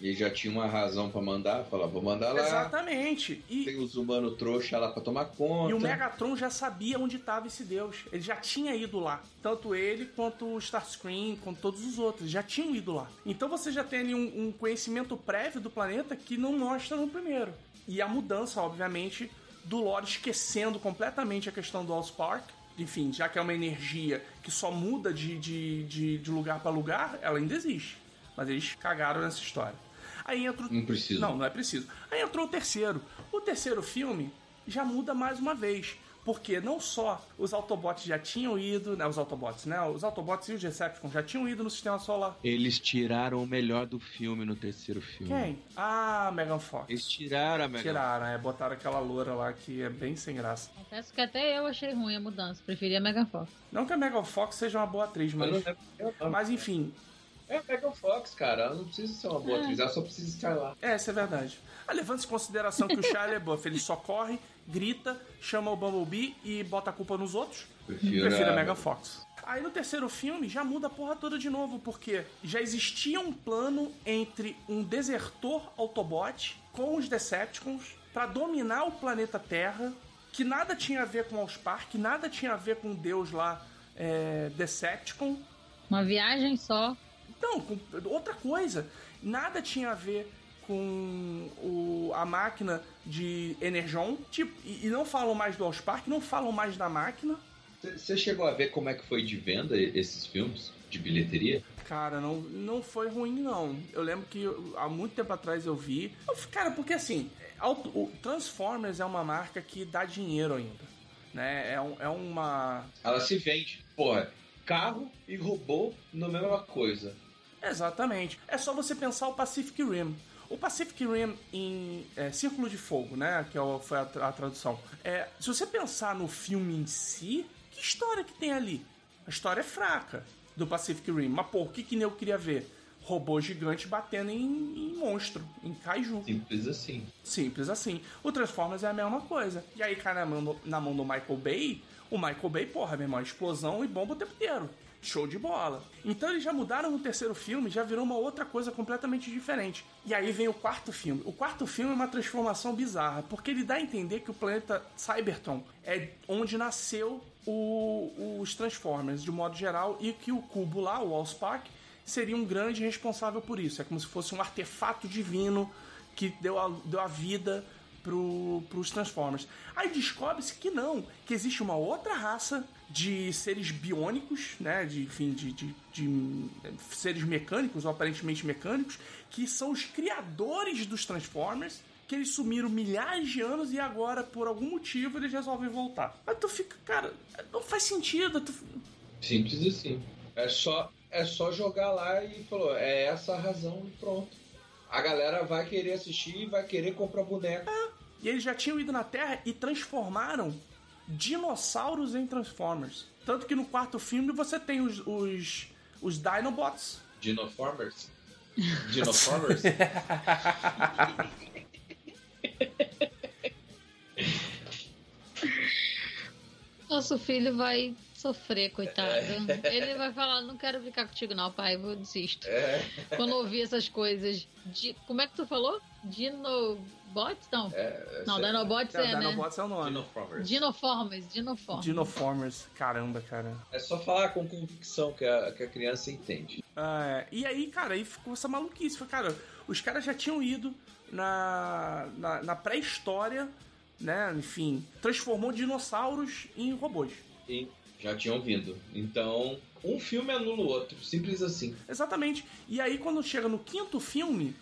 E já tinha uma razão pra mandar, falar, vou mandar lá. Exatamente. E, Tem os humanos trouxa lá pra tomar conta. E o Megatron já sabia onde estava esse deus. Ele já tinha ido lá. Tanto ele quanto o Starscream, quanto todos os outros. Já tinham ido lá. Então você já tem ali um, um conhecimento prévio do planeta que não mostra no primeiro. E a mudança, obviamente, do lore esquecendo completamente a questão do Allspark. Enfim, já que é uma energia que só muda de, de, de, de lugar para lugar, ela ainda existe. Mas eles cagaram nessa história. Aí entra o Não preciso. não, não é preciso. Aí entrou o terceiro. O terceiro filme já muda mais uma vez. Porque não só os Autobots já tinham ido, né? Os Autobots, né? Os Autobots e os Decepticons já tinham ido no sistema solar. Eles tiraram o melhor do filme no terceiro filme. Quem? Ah, Megan Fox. Eles tiraram a Megan Tiraram, é, botaram aquela loura lá que é bem sem graça. Confesso que até eu achei ruim a mudança. Preferia Megan Fox. Não que a Megan Fox seja uma boa atriz, mas. Mas enfim, É a Megan Fox, cara. Ela não precisa ser uma boa É. atriz, ela só precisa estar lá. É, isso é verdade. Ah, levando em consideração que o Shia LaBeouf, ele só corre, grita, chama o Bumblebee e bota a culpa nos outros, Prefiro, prefiro a Megan Fox. Aí no terceiro filme já muda a porra toda de novo, porque já existia um plano entre um desertor Autobot com os Decepticons pra dominar o planeta Terra, que nada tinha a ver com Allspark, que nada tinha a ver com o deus lá, é, Decepticon, Uma viagem só. Não, com outra coisa. Nada tinha a ver com o, a máquina de Energon. Tipo, e, e não falam mais do Allspark, não falam mais da máquina. Você chegou a ver como é que foi de venda esses filmes? De bilheteria? Cara, não, não foi ruim, não. Eu lembro que eu- há muito tempo atrás eu vi. Cara, porque assim, o Transformers é uma marca que dá dinheiro ainda. Né? É, um- é uma. Ela se vende. Porra, carro e robô na mesma coisa. Exatamente. É só você pensar o Pacific Rim. O Pacific Rim em é, Círculo de Fogo, né? Que é foi a, tra- a tradução. É, se você pensar no filme em si, que história que tem ali? A história é fraca do Pacific Rim. Mas, pô, o que, que eu queria ver? Robô gigante batendo em, em monstro, em kaiju. Simples assim. Simples assim. O Transformers é a mesma coisa. E aí cai na mão, do, na mão do Michael Bay. O Michael Bay, porra, meu irmão, explosão e bomba o tempo inteiro. Show de bola. Então eles já mudaram no terceiro filme, já virou uma outra coisa completamente diferente. E aí vem o quarto filme. O quarto filme é uma transformação bizarra, porque ele dá a entender que o planeta Cybertron é onde nasceu o- os Transformers, de modo geral, e que o cubo lá, o Allspark, seria um grande responsável por isso. É como se fosse um artefato divino que deu a, deu a vida pro, pros Transformers. Aí descobre-se que não, que existe uma outra raça de seres biônicos, né, de, enfim, de, de, de seres mecânicos, ou aparentemente mecânicos, que são os criadores dos Transformers, que eles sumiram milhares de anos e agora, por algum motivo, eles resolvem voltar. Aí tu fica, cara, não faz sentido. Tu... Simples assim. É só, é só jogar lá e falou, é essa a razão e pronto. A galera vai querer assistir e vai querer comprar boneco. E eles já tinham ido na Terra e transformaram dinossauros em Transformers. Tanto que no quarto filme você tem os, os, os Dinobots. Dinoformers? Dinoformers? *laughs* Nosso filho vai sofrer, coitado. Ele vai falar, não quero brincar contigo não, pai, vou desisto. é, Quando ouvir essas coisas de... Como é que tu falou? Dinobots? Não. é. não, Dinobots É, é, né? Dinobots é o nome. Dinoformers. Dinoformes, dinoformes. Dinoformers. Caramba, cara. É só falar com convicção que a, que a criança entende. É, e aí, cara, aí ficou essa maluquice. Foi, Cara, os caras já tinham ido na, na, na pré-história, né? Enfim, transformou dinossauros em robôs. E Já tinham vindo. Então, um filme anula o outro. Simples assim. Exatamente. E aí, quando chega no quinto filme,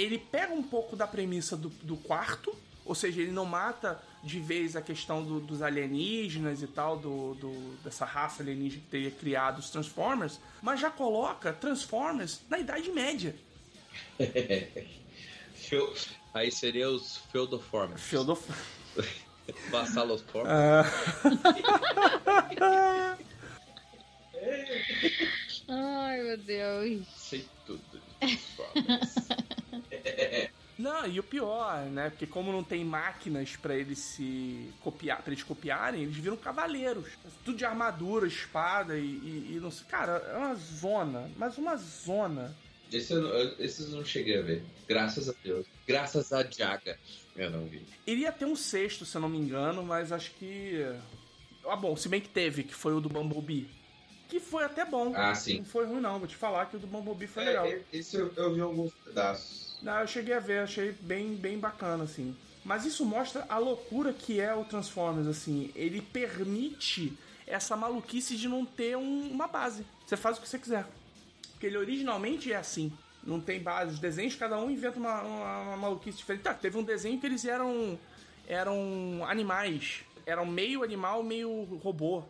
ele pega um pouco da premissa do, do quarto, ou seja, ele não mata de vez a questão do- dos alienígenas e tal, do, do- dessa raça alienígena que teria criado os Transformers, mas já coloca Transformers na Idade Média. *laughs* Aí seria os Feudoformes. Feudal... *laughs* Vassaloformes. Ah, *laughs* Ai, meu Deus. Sei tudo. de Transformers. *laughs* Não, e o pior, né? Porque como não tem máquinas pra eles se copiar, para eles copiarem, eles viram cavaleiros. Tudo de armadura, espada e, e- e não sei. Cara, é uma zona, mas uma zona. Esse eu, não- esses eu não cheguei a ver. Graças a Deus. Graças a Jaga. Eu não vi. Iria ter um sexto, se eu não me engano, mas acho que. Ah, bom, se bem que teve, que foi o do Bumblebee. Que foi até bom. Ah, sim. Não foi ruim, não. Vou te falar que o do Bumblebee foi legal. É, esse eu, eu vi alguns pedaços. Não, eu cheguei a ver, achei bem, bem bacana, assim. Mas isso mostra a loucura que é o Transformers, assim. Ele permite essa maluquice de não ter um- uma base. Você faz o que você quiser. Porque ele originalmente é assim. Não tem base. Os desenhos, cada um inventa uma, uma- uma maluquice diferente. Tá, teve um desenho que eles eram. eram animais. Eram meio animal, meio robô.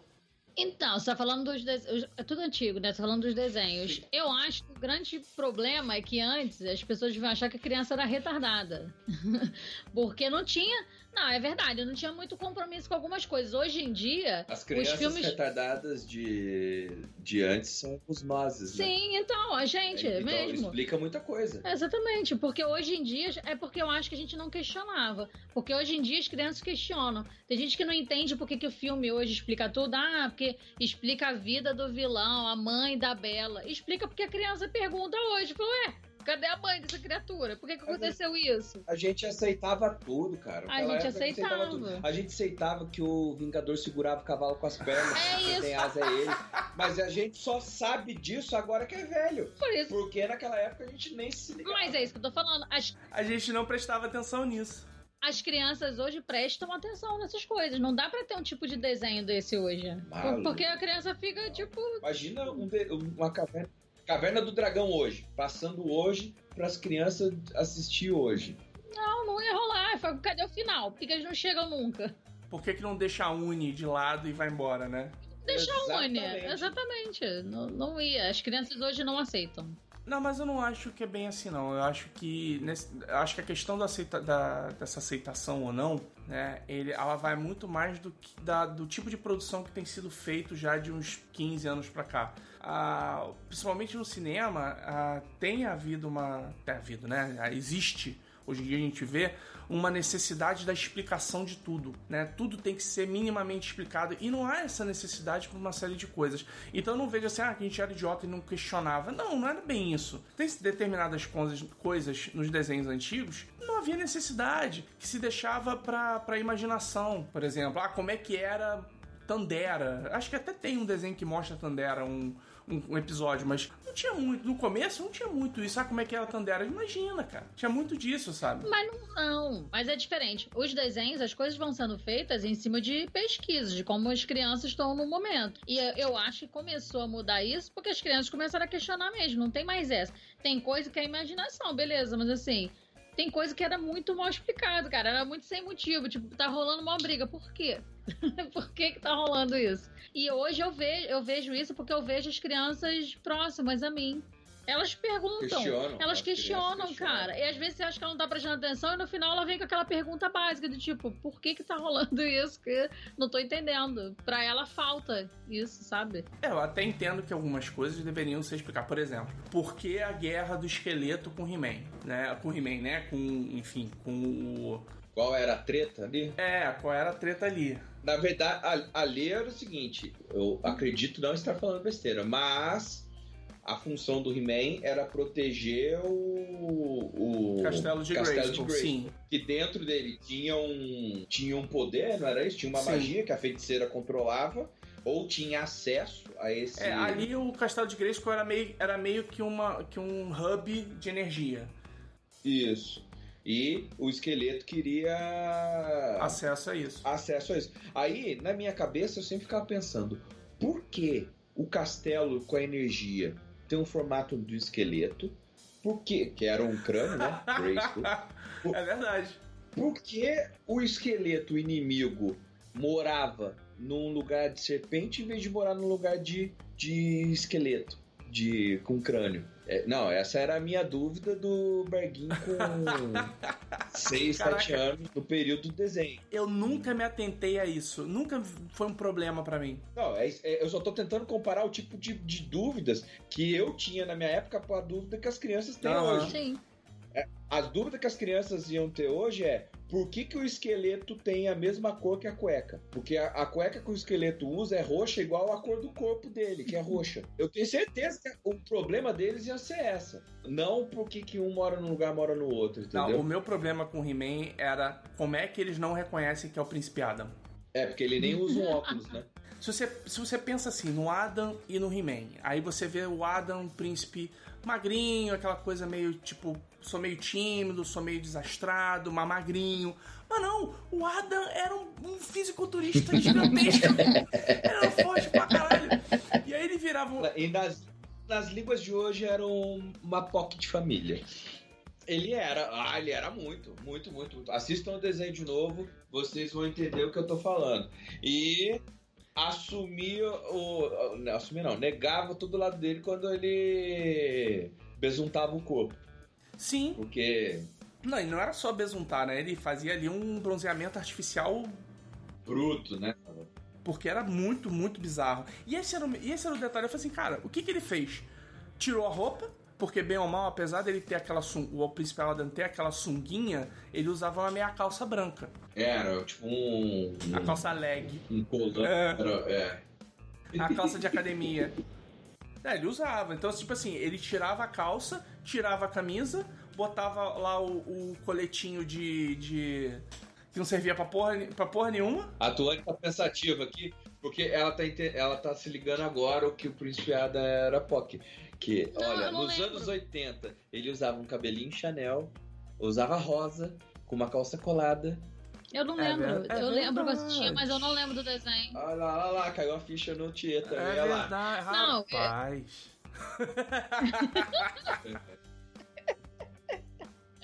Então, você tá falando dos desenhos. É tudo antigo, né? Você tá falando dos desenhos. Eu acho que o grande problema é que antes as pessoas deviam achar que a criança era retardada. *laughs* Porque não tinha. Não, é verdade, não tinha muito compromisso com algumas coisas. Hoje em dia, As os crianças filmes. retardadas de, de antes são os nozes, né? Sim, então, a gente então, mesmo. explica muita coisa. Exatamente, porque hoje em dia é porque eu acho que a gente não questionava. Porque hoje em dia as crianças questionam. Tem gente que não entende por que, que o filme hoje explica tudo. Ah, porque explica a vida do vilão, a mãe da Bela. Explica porque a criança pergunta hoje. Falou, ué, cadê a mãe dessa criatura? Por que, que aconteceu isso? A gente aceitava tudo, cara. A gente aceitava. tudo. A gente aceitava que o Vingador segurava o cavalo com as pernas. É isso. tem asa é ele. Mas a gente só sabe disso agora que é velho. Por isso. Porque naquela época a gente nem se ligava. Mas é isso que eu tô falando. As, A gente não prestava atenção nisso. as crianças hoje prestam atenção nessas coisas. Não dá pra ter um tipo de desenho desse hoje. Maluco. Porque a criança fica, tipo, Imagina um de- uma caverna, caverna do Dragão hoje. Passando hoje para as crianças assistir hoje. não, não ia rolar. Fala, Cadê o final? Por que que eles não chegam nunca? Por que, que não deixa a Uni de lado e vai embora, né? Deixa a Uni. Exatamente. Exatamente. Não, não ia. As crianças hoje não aceitam. Não, mas eu não acho que é bem assim, não. Eu acho que nesse- acho que a questão da aceita- da- dessa aceitação ou não, né, ele, ela vai muito mais do que da- do tipo de produção que tem sido feito já de uns 15 anos pra cá. Ah, principalmente no cinema, ah, tem havido uma, tem havido, né? Existe Hoje em dia a gente vê uma necessidade da explicação de tudo, né? Tudo tem que ser minimamente explicado e não há essa necessidade por uma série de coisas. Então eu não vejo assim, ah, que a gente era idiota e não questionava. Não, não era bem isso. Tem determinadas coisas, coisas nos desenhos antigos não havia necessidade, que se deixava pra, pra imaginação, por exemplo. Ah, como é que era Tandera. Acho que até tem um desenho que mostra Tandera, um, um, um episódio, mas não tinha muito. No começo não tinha muito isso. Ah, como é que era Tandera? Imagina, cara. Tinha muito disso, sabe? Mas não, não. Mas é diferente. Os desenhos, as coisas vão sendo feitas em cima de pesquisas, de como as crianças estão no momento. E eu acho que começou a mudar isso porque as crianças começaram a questionar mesmo. Não tem mais essa. Tem coisa que é imaginação, beleza, mas assim. Tem coisa que era muito mal explicado, cara. Era muito sem motivo. Tipo, tá rolando uma briga. Por quê? *laughs* Por que que tá rolando isso? E hoje eu vejo, eu vejo isso porque eu vejo as crianças próximas a mim. Elas perguntam. Questionam, elas as questionam, crianças questionam. cara. E às vezes você acha que ela não tá prestando atenção e no final ela vem com aquela pergunta básica do tipo, por que que tá rolando *laughs* isso? Que não tô entendendo. Pra ela falta isso, sabe? É, eu até entendo que algumas coisas deveriam ser explicadas. Por exemplo, por que a guerra do esqueleto com He-Man? Né? Com He-Man, né? Com, enfim, com o. Qual era a treta ali? É, qual era a treta ali? Na verdade, a- ali era o seguinte: eu acredito não estar falando besteira, mas a função do He-Man era proteger o, o Castelo de Castelo Grayskull. sim. Que dentro dele tinha um, tinha um poder, não era isso? Tinha uma Sim. magia que a feiticeira controlava, ou tinha acesso a esse. É, ali o Castelo de Grayskull era meio, era meio que, uma, que um hub de energia. Isso. E o esqueleto queria Acesso a isso. acesso a isso. Aí, na minha cabeça, eu sempre ficava pensando: por que o castelo com a energia tem um formato do esqueleto? Por quê? Que era um crânio, né? *laughs* Grayskull. É verdade. Por que o esqueleto inimigo morava num lugar de serpente em vez de morar num lugar de, de esqueleto, de com crânio? É, não, essa era a minha dúvida do Berguinho com *laughs* 6, 7 Caraca. anos no período do desenho. Eu nunca me atentei a isso. Nunca foi um problema pra mim. Não, é, é- eu só tô tentando comparar o tipo de, de dúvidas que eu tinha na minha época com a dúvida que as crianças têm Aham. hoje. Sim. As dúvidas que as crianças iam ter hoje é por que, que o esqueleto tem a mesma cor que a cueca? Porque a, a cueca que o esqueleto usa é roxa igual a cor do corpo dele, que é roxa. *laughs* Eu tenho certeza que o problema deles ia ser essa. Não por que, que um mora num lugar mora no outro, entendeu? Não, o meu problema com o He-Man era como é que eles não reconhecem que é o Príncipe Adam. É, porque ele nem usa um óculos, né? *laughs* Se você, se você pensa assim, no Adam e no He-Man, aí você vê o Adam, um príncipe magrinho, aquela coisa meio tipo, sou meio tímido, sou meio desastrado, magrinho. Mas não, o Adam era um, um fisiculturista *laughs* gigantesco. era forte pra caralho. E aí ele virava um. E nas, nas línguas de hoje era um- uma POC de família. Ele era, ah, ele era muito, muito, muito, muito. Assistam o desenho de novo, vocês vão entender o que eu tô falando. E assumia o. Não, assumia não, negava todo o lado dele quando ele besuntava o corpo. Sim, Porque não, e não era só besuntar, né? Ele fazia ali um bronzeamento artificial bruto, né? Porque era muito, muito bizarro. E esse era o, e esse era o detalhe. Eu falei assim, cara, o que, que ele fez? Tirou a roupa, porque bem ou mal, apesar dele ter aquela o príncipe Aladdin ter aquela sunguinha, ele usava uma meia calça branca. Era tipo um. A calça leg. Um colã. É. Era- é. A calça de academia. É, ele usava. Então, tipo assim, ele tirava a calça, tirava a camisa, botava lá o, o coletinho de, de. que não servia pra porra, pra porra nenhuma. A Tuane tá pensativa aqui, porque ela tá, ela tá se ligando agora o que o Príncipe Ada era POC. Que, Não, olha, nos lembro. anos 80, ele usava um cabelinho Chanel, usava rosa, com uma calça colada. Eu não É lembro. ver- é eu lembro que eu verdade. assistia, mas eu não lembro do desenho. Olha lá, olha lá, caiu a ficha no também, É olha lá. verdade, Não, é- rapaz. É, *laughs* *laughs*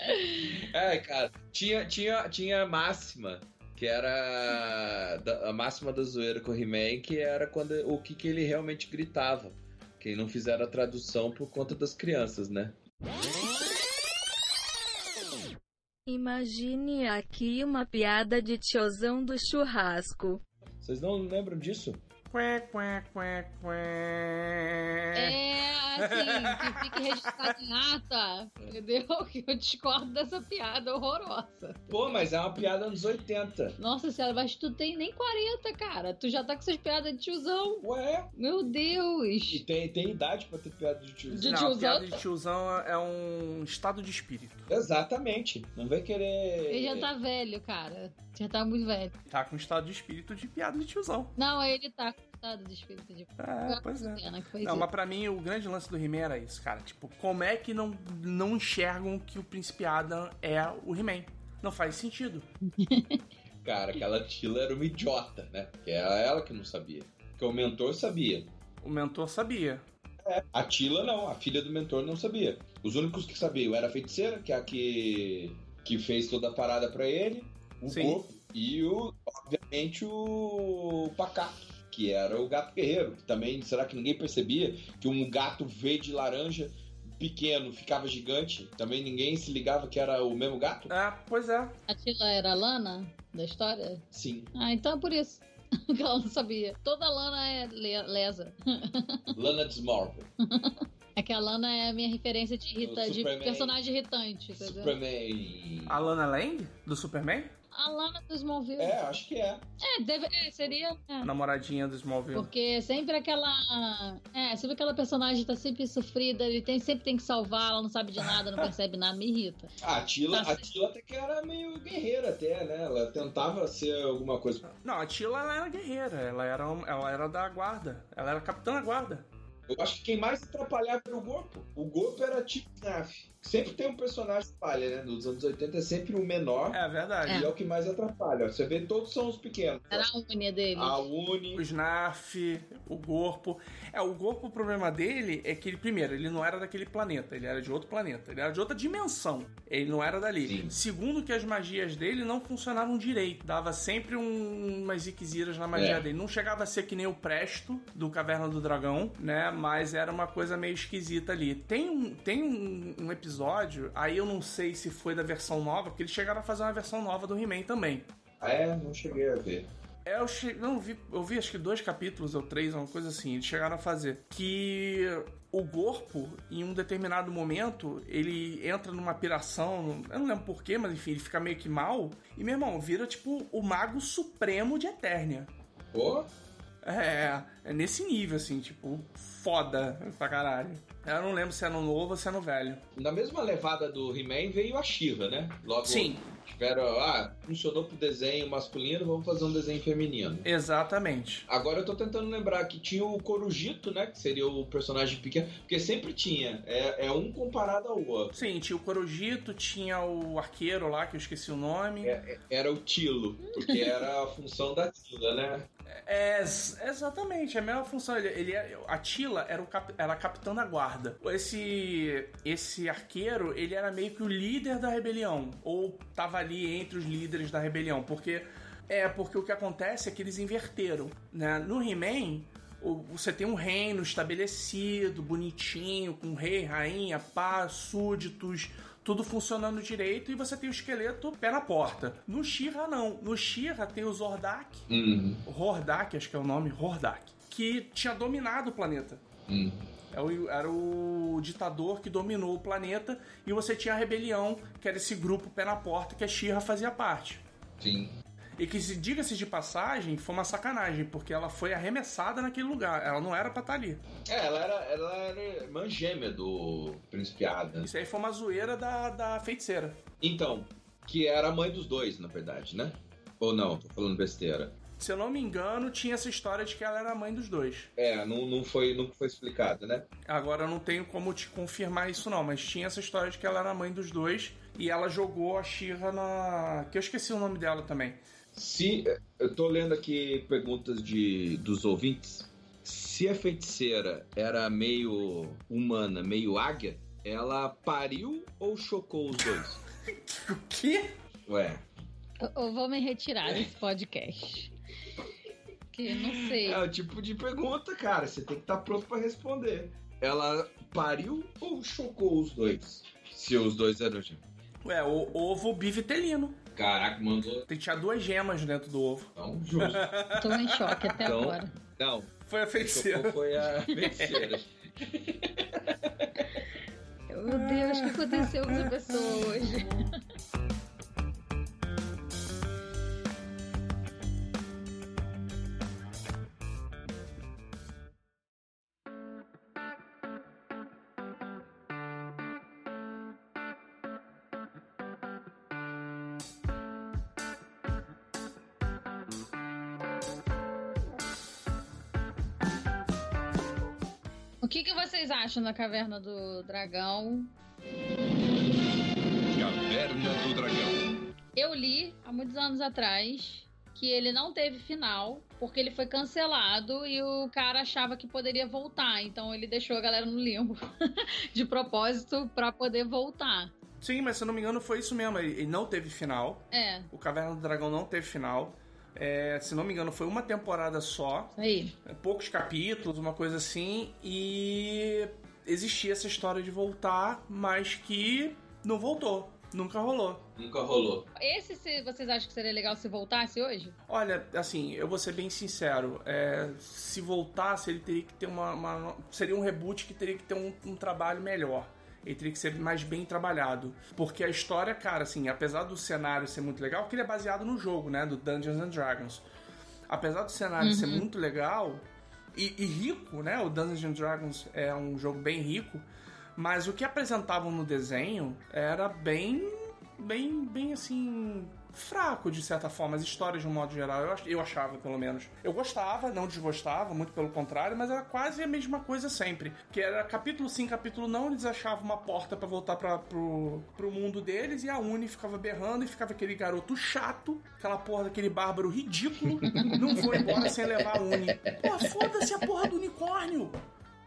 *laughs* cara, tinha, tinha, tinha a máxima, que era a máxima da zoeira com o He-Man, que era quando o que, que ele realmente gritava. Que não fizeram a tradução por conta das crianças, né? Imagine aqui uma piada de tiozão do churrasco. Vocês não lembram disso? Quê, quê, quê, quê. É, assim, que fique registrado em ata, entendeu? *laughs* Que eu discordo dessa piada horrorosa. Pô, mas é uma piada anos 80. Nossa senhora, mas tu tem nem 40, cara. Tu já tá com essas piadas de tiozão. Ué, Meu e Deus. tem, tem idade pra ter piada de tiozão. De Não, tiozão? piada de tiozão é um estado de espírito. Exatamente. Não vai querer. Ele já tá velho, cara. Já tá muito velho. Tá com estado de espírito de piada de tiozão. Não, ele tá com estado de espírito de É, pois é. Pena que fez Não, isso. mas pra mim o grande lance do He-Man era isso, cara. Tipo, como é que não, não enxergam que o Príncipe Adam é o He-Man? Não faz sentido. *laughs* Cara, aquela Tila era uma idiota, né? Porque era ela que não sabia. Porque o mentor sabia. O mentor sabia. A Tila não, a filha do mentor não sabia. Os únicos que sabiam era a feiticeira, que é a que, que fez toda a parada pra ele, o Sim. corpo, e o, obviamente, o Pacato, que era o gato guerreiro. Que também, será que ninguém percebia que um gato verde laranja pequeno ficava gigante? Também ninguém se ligava que era o mesmo gato? É, pois é. A Tila era a Lana da história? Sim. Ah, então é por isso. *laughs* que ela não sabia. Toda Lana é le- lesa. *laughs* Lana Smallville. É que a Lana é a minha referência de, irrita... De personagem irritante, entendeu? Superman. A Lana Lang, do Superman? A Lana do Smallville. É, acho que é. É, deve... é, seria. é. Namoradinha do Smallville. Porque sempre aquela. É, sempre aquela personagem tá sempre sofrida, ele tem, sempre tem que salvar, ela não sabe de nada, não percebe nada, me irrita. *laughs* A Tila, Tá a. Tila até que era meio guerreira até, né? Ela tentava ser alguma coisa. Não, a Tila ela era guerreira, ela era, um- ela era da guarda. Ela era capitã da guarda. Eu acho que quem mais atrapalhava era o Gorpo. O Gorpo era tipo Snaf. Sempre tem um personagem que falha, né? Nos anos 80 é sempre o menor É verdade. e é o que mais atrapalha. Você vê, todos são os pequenos. Era a unha dele. A Uni. O Snarf, o Gorpo. É, o Gorpo, o problema dele é que ele, primeiro, ele não era daquele planeta, ele era de outro planeta, ele era de outra dimensão. Ele não era dali. Sim. Segundo, que as magias dele não funcionavam direito. Dava sempre um, umas ziqueziras na magia É. dele. Não chegava a ser que nem o Presto do Caverna do Dragão, né? Mas era uma coisa meio esquisita ali. Tem um, tem um, um episódio, aí eu não sei se foi da versão nova, porque eles chegaram a fazer uma versão nova do He-Man também. Ah, é, não cheguei a ver. É, eu, che... não, vi, eu vi acho que dois capítulos ou três, uma coisa assim, eles chegaram a fazer. Que o Gorpo, em um determinado momento, ele entra numa piração, eu não lembro porquê, mas enfim, ele fica meio que mal. E, meu irmão, vira tipo o mago supremo de Eternia. Pô, É, é nesse nível, assim, tipo, foda pra caralho. Eu não lembro se é no novo ou se é no velho. na mesma levada do He-Man veio a She-Ra, né? Logo Sim. tiveram, ah, funcionou pro desenho masculino, vamos fazer um desenho feminino. Exatamente. Agora eu tô tentando lembrar que tinha o Corujito, né? Que seria o personagem pequeno. Porque sempre tinha. É, é um comparado ao outro. Sim, tinha o Corujito, tinha o arqueiro lá, que eu esqueci o nome. É- é- Era o Tilo, porque era a função da Tila, né? É, ex- exatamente, é a mesma função. Ele, ele é- a Tila era, o cap, era a capitã da guarda. Esse, esse arqueiro, ele era meio que o líder da rebelião. Ou tava ali entre os líderes da rebelião. Porque. É, porque o que acontece é que eles inverteram. Né? No He-Man, você tem um reino estabelecido, bonitinho, com rei, rainha, pá, súditos, tudo funcionando direito, e você tem o esqueleto pé na porta. No She-Ra, não. No She-Ra tem o Zordak, Uhum. Hordak, acho que é o nome, Hordak, que tinha dominado o planeta. Uhum. É Era o ditador que dominou o planeta e você tinha a rebelião, que era esse grupo pé na porta que a She-Ra fazia parte. Sim. E que, se- diga-se de passagem, foi uma sacanagem, porque ela foi arremessada naquele lugar. Ela não era pra estar ali. É, ela era, ela era irmã gêmea do Príncipe Adam. Isso aí foi uma zoeira da, da feiticeira. Então, que era a mãe dos dois, na verdade, né? Ou não, tô falando besteira. Se eu não me engano, tinha essa história de que ela era a mãe dos dois. É, não, não foi, nunca foi explicado, né? Agora eu não tenho como te confirmar isso não, mas tinha essa história de que ela era a mãe dos dois e ela jogou a Shira na. que eu esqueci o nome dela também. Se eu tô lendo aqui perguntas de dos ouvintes, se a feiticeira era meio humana, meio águia, ela pariu ou chocou os dois? *laughs* O quê? Ué, Eu, eu vou me retirar desse podcast. Que eu não sei. é o tipo de pergunta, cara, você tem que estar pronto pra responder. Ela pariu ou chocou os dois? Se os dois eram gêmeos. Ué, o ovo bivitelino. Caraca, mandou Tem tinha duas gemas dentro do ovo. tão justo. Tô em choque até Então- agora. Não, Foi a feiticeira. foi a feiticeira. Meu Deus, o que aconteceu com essa pessoa hoje? Da Caverna do Dragão? Caverna do Dragão. Eu li há muitos anos atrás que ele não teve final porque ele foi cancelado e o cara achava que poderia voltar, então ele deixou a galera no limbo *laughs* de propósito pra poder voltar. Sim, mas se eu não me engano foi isso mesmo. Ele não teve final. É, O Caverna do Dragão não teve final. É, se não me engano, foi uma temporada só. isso aí. É, poucos capítulos, uma coisa assim, e existia essa história de voltar, mas que não voltou, nunca rolou. Nunca rolou. Esse se vocês acham que seria legal se voltasse hoje? Olha, assim, eu vou ser bem sincero, é, se voltasse, ele teria que ter uma, uma- Seria um reboot que teria que ter um, um trabalho melhor. Ele teria que ser mais bem trabalhado. Porque a história, cara, assim, apesar do cenário ser muito legal, que ele é baseado no jogo, né? Do Dungeons and Dragons. Apesar do cenário ser muito legal e, e rico, né? O Dungeons and Dragons é um jogo bem rico. Mas o que apresentavam no desenho era bem. Bem, bem assim. Fraco, de certa forma, as histórias de um modo geral. Eu, eu achava, pelo menos. Eu gostava, não desgostava, muito pelo contrário, mas era quase a mesma coisa sempre. Que era capítulo sim, capítulo não, eles achavam uma porta pra voltar pra, pro, pro mundo deles e a Uni ficava berrando e ficava aquele garoto chato, aquela porra daquele bárbaro ridículo, não foi embora sem levar a Uni. Pô, foda-se a porra do unicórnio!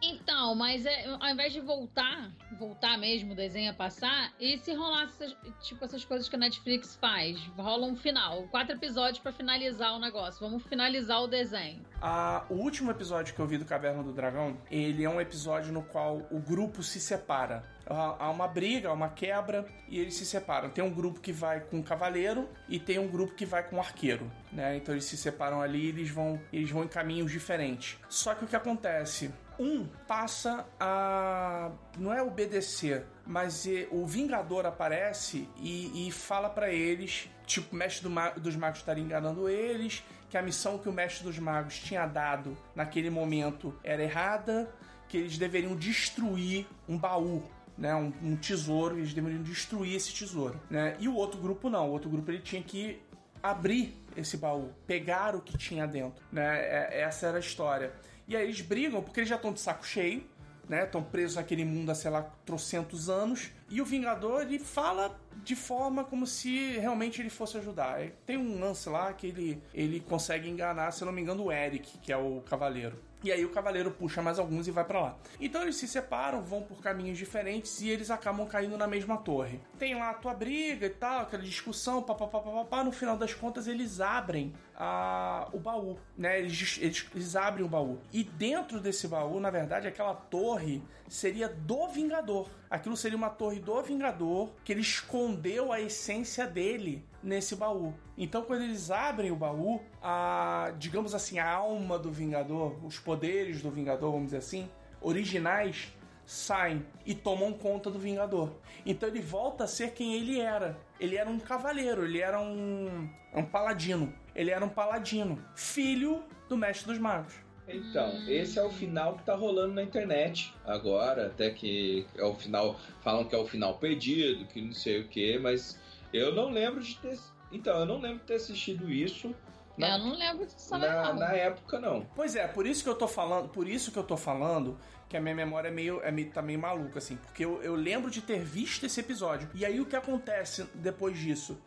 Então, mas é, ao invés de voltar, voltar mesmo o desenho a passar, e se rolasse essas- tipo essas coisas que a Netflix faz? Rola um final, quatro episódios pra finalizar o negócio. Vamos finalizar o desenho. Ah, o último episódio que eu vi do Caverna do Dragão, ele é um episódio no qual o grupo se separa. Há uma briga, há uma quebra e eles se separam. Tem um grupo que vai com o cavaleiro e tem um grupo que vai com o arqueiro, né? Então eles se separam ali eles vão, eles vão em caminhos diferentes. Só que o que acontece? Um passa a não é obedecer, mas eh, o Vingador aparece e, e fala pra eles, tipo, o mestre do ma- dos magos estaria enganando eles, que a missão que o mestre dos magos tinha dado naquele momento era errada, que eles deveriam destruir um baú. Né, um, um tesouro, eles deveriam destruir esse tesouro. Né? E o outro grupo não, o outro grupo ele tinha que abrir esse baú, pegar o que tinha dentro. Né? É- Essa era a história. E aí eles brigam porque eles já estão de saco cheio, né? Estão presos naquele mundo há, sei lá, trocentos anos. E o Vingador, ele fala de forma como se realmente ele fosse ajudar. Tem um lance lá que ele, ele consegue enganar, se não me engano, o Eric, que é o cavaleiro. E aí o cavaleiro puxa mais alguns e vai pra lá. Então eles se separam, vão por caminhos diferentes e eles acabam caindo na mesma torre. Tem lá a tua briga e tal, aquela discussão, papapá. No final das contas, eles abrem a, o baú, né? Eles, eles, eles abrem o baú. E dentro desse baú, na verdade, aquela torre seria do Vingador. Aquilo seria uma torre do Vingador que ele escondeu a essência dele nesse baú. Então, quando eles abrem o baú, a, digamos assim, a alma do Vingador, os poderes do Vingador, vamos dizer assim, originais, saem e tomam conta do Vingador. Então ele volta a ser quem ele era. Ele era um cavaleiro, ele era um, um paladino. Ele era um paladino, filho do mestre dos magos. Então, esse é o final que tá rolando na internet agora, até que é o final, falam que é o final perdido, que não sei o que, mas eu não lembro de ter. Então, eu não lembro de ter assistido isso É, eu não lembro disso na, na época, não. Pois é, por isso que eu tô falando, por isso que eu tô falando que a minha memória é meio, é meio, tá meio maluca, assim, porque eu, eu lembro de ter visto esse episódio. E aí o que acontece depois disso?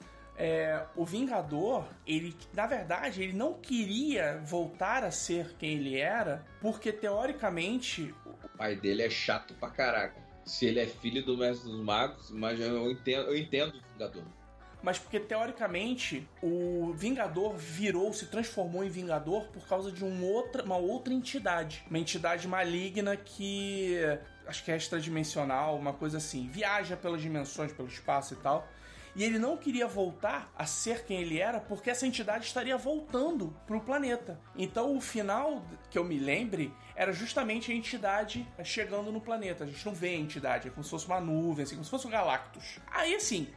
É, o Vingador, ele, na verdade, ele não queria voltar a ser quem ele era, porque teoricamente O pai dele é chato pra caraca. Se ele é filho do mestre dos magos, mas eu entendo, eu entendo o Vingador. mas porque teoricamente o Vingador virou, se transformou em Vingador por causa de um outra, uma outra entidade. Uma entidade maligna que acho que é extradimensional, uma coisa assim. Viaja pelas dimensões, pelo espaço e tal. E ele não queria voltar a ser quem ele era porque essa entidade estaria voltando pro planeta. Então o final que eu me lembre era justamente a entidade chegando no planeta. A gente não vê a entidade, é como se fosse uma nuvem, assim, como se fosse o Galactus. Aí assim,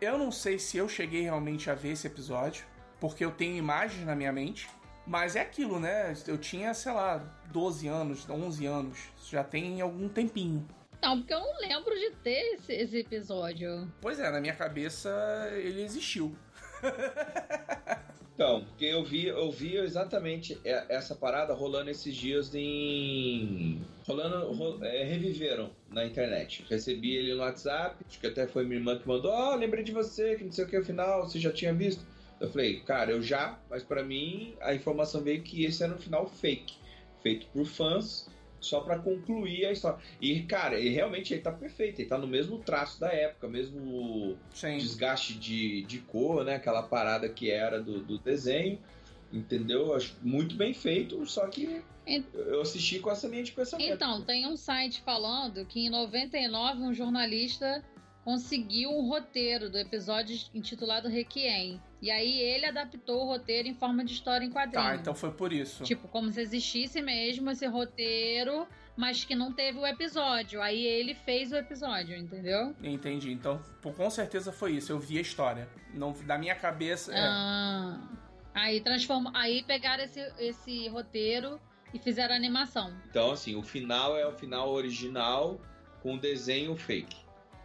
eu não sei se eu cheguei realmente a ver esse episódio, porque eu tenho imagens na minha mente. Mas é aquilo, né? Eu tinha, sei lá, 12 anos, 11 anos. Já tem algum tempinho. Não, porque eu não lembro de ter esse, esse episódio. Pois é, na minha cabeça ele existiu. *laughs* Então, porque eu vi, eu vi exatamente essa parada rolando esses dias em. Rolando. ro- é, reviveram na internet. Recebi ele no WhatsApp, acho que até foi minha irmã que mandou, ó, lembrei de você, que não sei o que, afinal, você já tinha visto. Eu falei, cara, eu já, mas pra mim a informação veio que esse era um final fake, feito por fãs, só pra concluir a história. E, cara, ele realmente ele tá perfeito, ele tá no mesmo traço da época, mesmo Sim. desgaste de, de cor, né? Aquela parada que era do, do desenho, entendeu? Acho muito bem feito, só que eu assisti com essa linha de pensamento. Então, tem um site falando que em 99 um jornalista conseguiu um roteiro do episódio intitulado Requiem. E aí ele adaptou o roteiro em forma de história em quadrinho. Tá, então foi por isso. Tipo, como se existisse mesmo esse roteiro, mas que não teve o episódio. Aí ele fez o episódio, entendeu? Entendi. Então, com certeza foi isso. Eu vi a história. Não, da minha cabeça. é. Ah, aí transforma, aí pegaram esse, esse roteiro e fizeram a animação. Então, assim, o final é o final original com o desenho fake.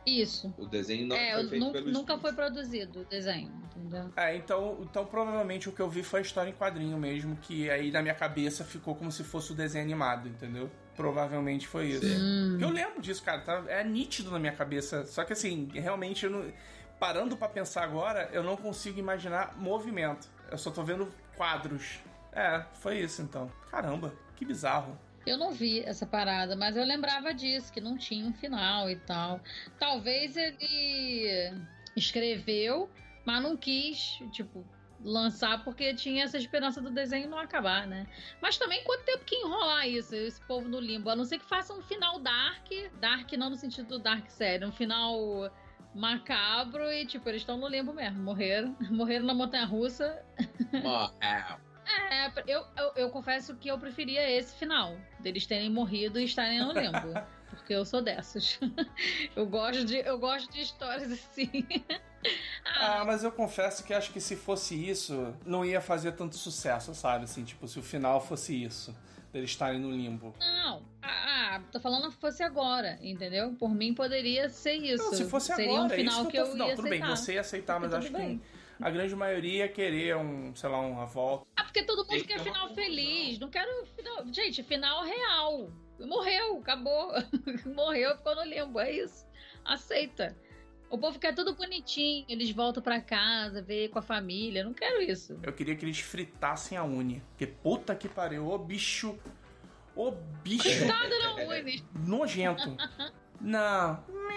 Isso. O desenho não é, foi feito nu- pelo nunca estúdio. foi produzido o desenho, entendeu? É, então, então provavelmente o que eu vi foi a história em quadrinho mesmo, que aí na minha cabeça ficou como se fosse o desenho animado, entendeu? Provavelmente foi isso. Hum. Eu lembro disso, cara, tá- é nítido na minha cabeça. Só que assim, realmente eu não. Parando pra pensar agora, eu não consigo imaginar movimento. Eu só tô vendo quadros. É, foi isso então. Caramba, que bizarro. Eu não vi essa parada, mas eu lembrava disso, que não tinha um final e tal. Talvez ele escreveu, mas não quis, tipo, lançar porque tinha essa esperança do desenho não acabar, né? Mas também quanto tempo que enrolar isso, esse povo no limbo? A não ser que faça um final dark, dark não no sentido do dark sério, um final macabro e, tipo, eles estão no limbo mesmo, morreram, *laughs* morreram na montanha russa Ó, é, é, eu, eu, eu confesso que eu preferia esse final, deles terem morrido e estarem no limbo. *laughs* porque eu sou dessas. *laughs* eu, gosto de, eu gosto de histórias assim. *laughs* Ah, mas eu confesso que acho que se fosse isso, não ia fazer tanto sucesso, sabe? Assim, tipo, se o final fosse isso, deles estarem no limbo. Não, ah, ah, tô falando que fosse agora, entendeu? Por mim poderia ser isso. Não, se fosse Seria agora, um é final isso que que eu tô... eu Não, tudo bem, aceitar. você ia aceitar, mas acho bem. que a grande maioria ia querer um, sei lá, uma volta. Ah, porque todo mundo que quer uma final feliz. Não quero final. Gente, final real. Morreu, acabou. *laughs* Morreu, ficou no limbo. É isso. Aceita. O povo quer tudo bonitinho. Eles voltam pra casa, ver com a família. Não quero isso. Eu queria que eles fritassem a Uni. Porque puta que pariu, ô bicho. Ô bicho Nada não une. nojento. Não,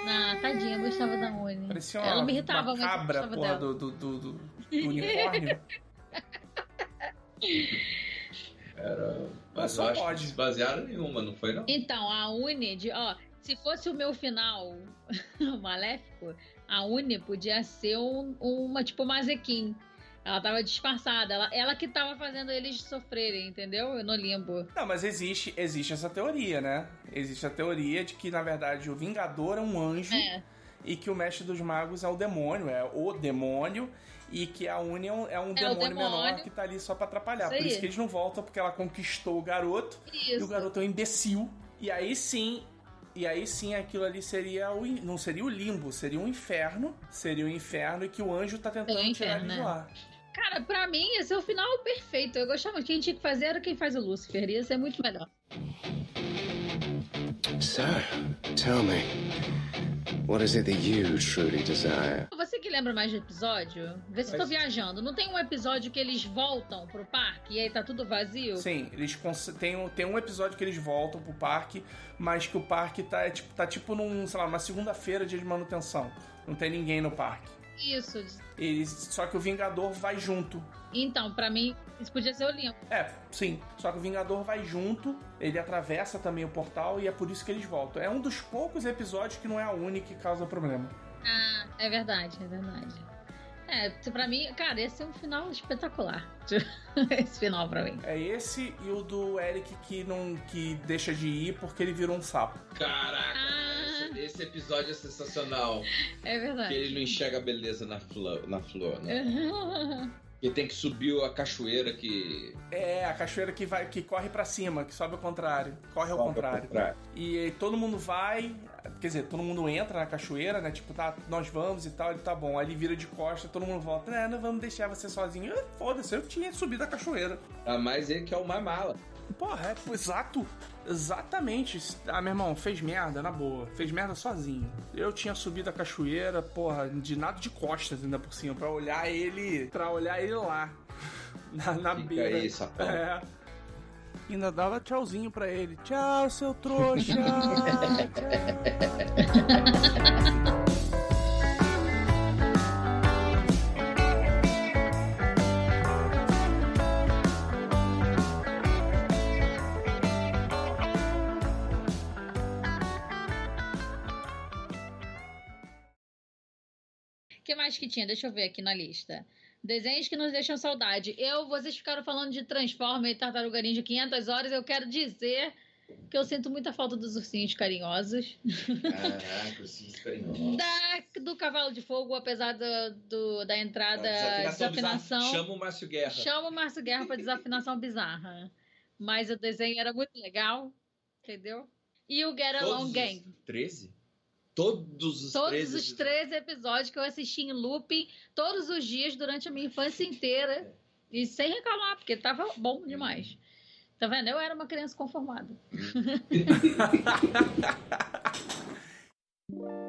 Ah, tadinha, eu gostava da Uni. parecia uma, Ela me irritava uma cabra, gostava porra, dela. do, do, do, do- unicórnio. mas só pode. se basearam em uma, não foi não? Então, a Uni, de, ó, se fosse o meu final *laughs* maléfico, a Uni podia ser um- uma tipo Mazequim. Ela tava disfarçada, ela, ela que tava fazendo eles sofrerem, entendeu? No limbo. Não, mas existe, existe essa teoria, né? Existe a teoria de que, na verdade, o Vingador é um anjo É. e que o Mestre dos Magos é o demônio, é o demônio, e que a Uni é um, é um É o demônio, menor demônio. que tá ali só pra atrapalhar. Isso Por isso que eles não voltam, porque ela conquistou o garoto, e Isso. o garoto é um imbecil. E aí sim. E aí sim aquilo ali seria o. Não seria o limbo, seria um inferno. Seria o inferno e que o anjo tá tentando Seria o tirar inferno, ele de né? lá. Cara, pra mim, esse é o final perfeito. Eu gostava. Quem tinha que fazer era quem faz o Lucifer. Ia ser muito melhor. So, tell me, what is it that you truly desire? Você que lembra mais de episódio? Vê se eu tô Mas- viajando. Não tem um episódio que eles voltam pro parque e aí tá tudo vazio? Sim, eles cons- tem, um- tem um episódio que eles voltam pro parque, mas que o parque tá, é, tipo, tá tipo num, sei lá, uma segunda-feira dia de manutenção. Não tem ninguém no parque. Isso. Eles, só que o Vingador vai junto. Então, pra mim, isso podia ser o limbo. É, sim. Só que o Vingador vai junto, ele atravessa também o portal e é por isso que eles voltam. É um dos poucos episódios que não é a única que causa problema. Ah, é verdade, é verdade. É, pra mim, cara, esse é um final espetacular. *laughs* esse final pra mim. É esse e o do Eric que não que deixa de ir porque ele virou um sapo. Caraca. Esse, episódio é sensacional. É Que verdade. ele não enxerga a beleza na flor, na flor né? *laughs* Ele tem que subir a cachoeira que. É, a cachoeira que vai que corre pra cima, que sobe ao contrário. Corre ao contrário. E aí todo mundo vai, quer dizer, todo mundo entra na cachoeira, né? Tipo, tá, nós vamos e tal, ele tá bom. Aí ele vira de costa, todo mundo volta, né? Não vamos deixar você sozinho. Ah, Foda-se, eu tinha subido a cachoeira. A mais ele que é o mais mala. Porra, é, exato. Exatamente. Ah, meu irmão, fez merda, na boa. Fez merda sozinho. Eu tinha subido a cachoeira, porra, de nada de costas ainda por cima, pra olhar ele. pra olhar ele lá. *laughs* Na, na Fica beira. aí, sapão. É. Ainda dava tchauzinho pra ele. Tchau, seu trouxa! *laughs* O que tinha? Deixa eu ver aqui na lista. Desenhos que nos deixam saudade. Eu, vocês ficaram falando de Transformer e Tartaruga Ninja 500 horas. Eu quero dizer que eu sinto muita falta dos ursinhos carinhosos. Caraca, os carinhosos. Da, do Cavalo de Fogo, apesar do, do- da entrada desafinação. bizarra. Chama o Márcio Guerra. Chama o Márcio Guerra pra desafinação bizarra. Mas o desenho era muito legal, entendeu? E o Get Along Gang. 13? Todos os, todos três, os três episódios que eu assisti em looping todos os dias durante a minha infância inteira. É. E sem reclamar, porque tava bom demais. Tá vendo? Eu era uma criança conformada. *laughs*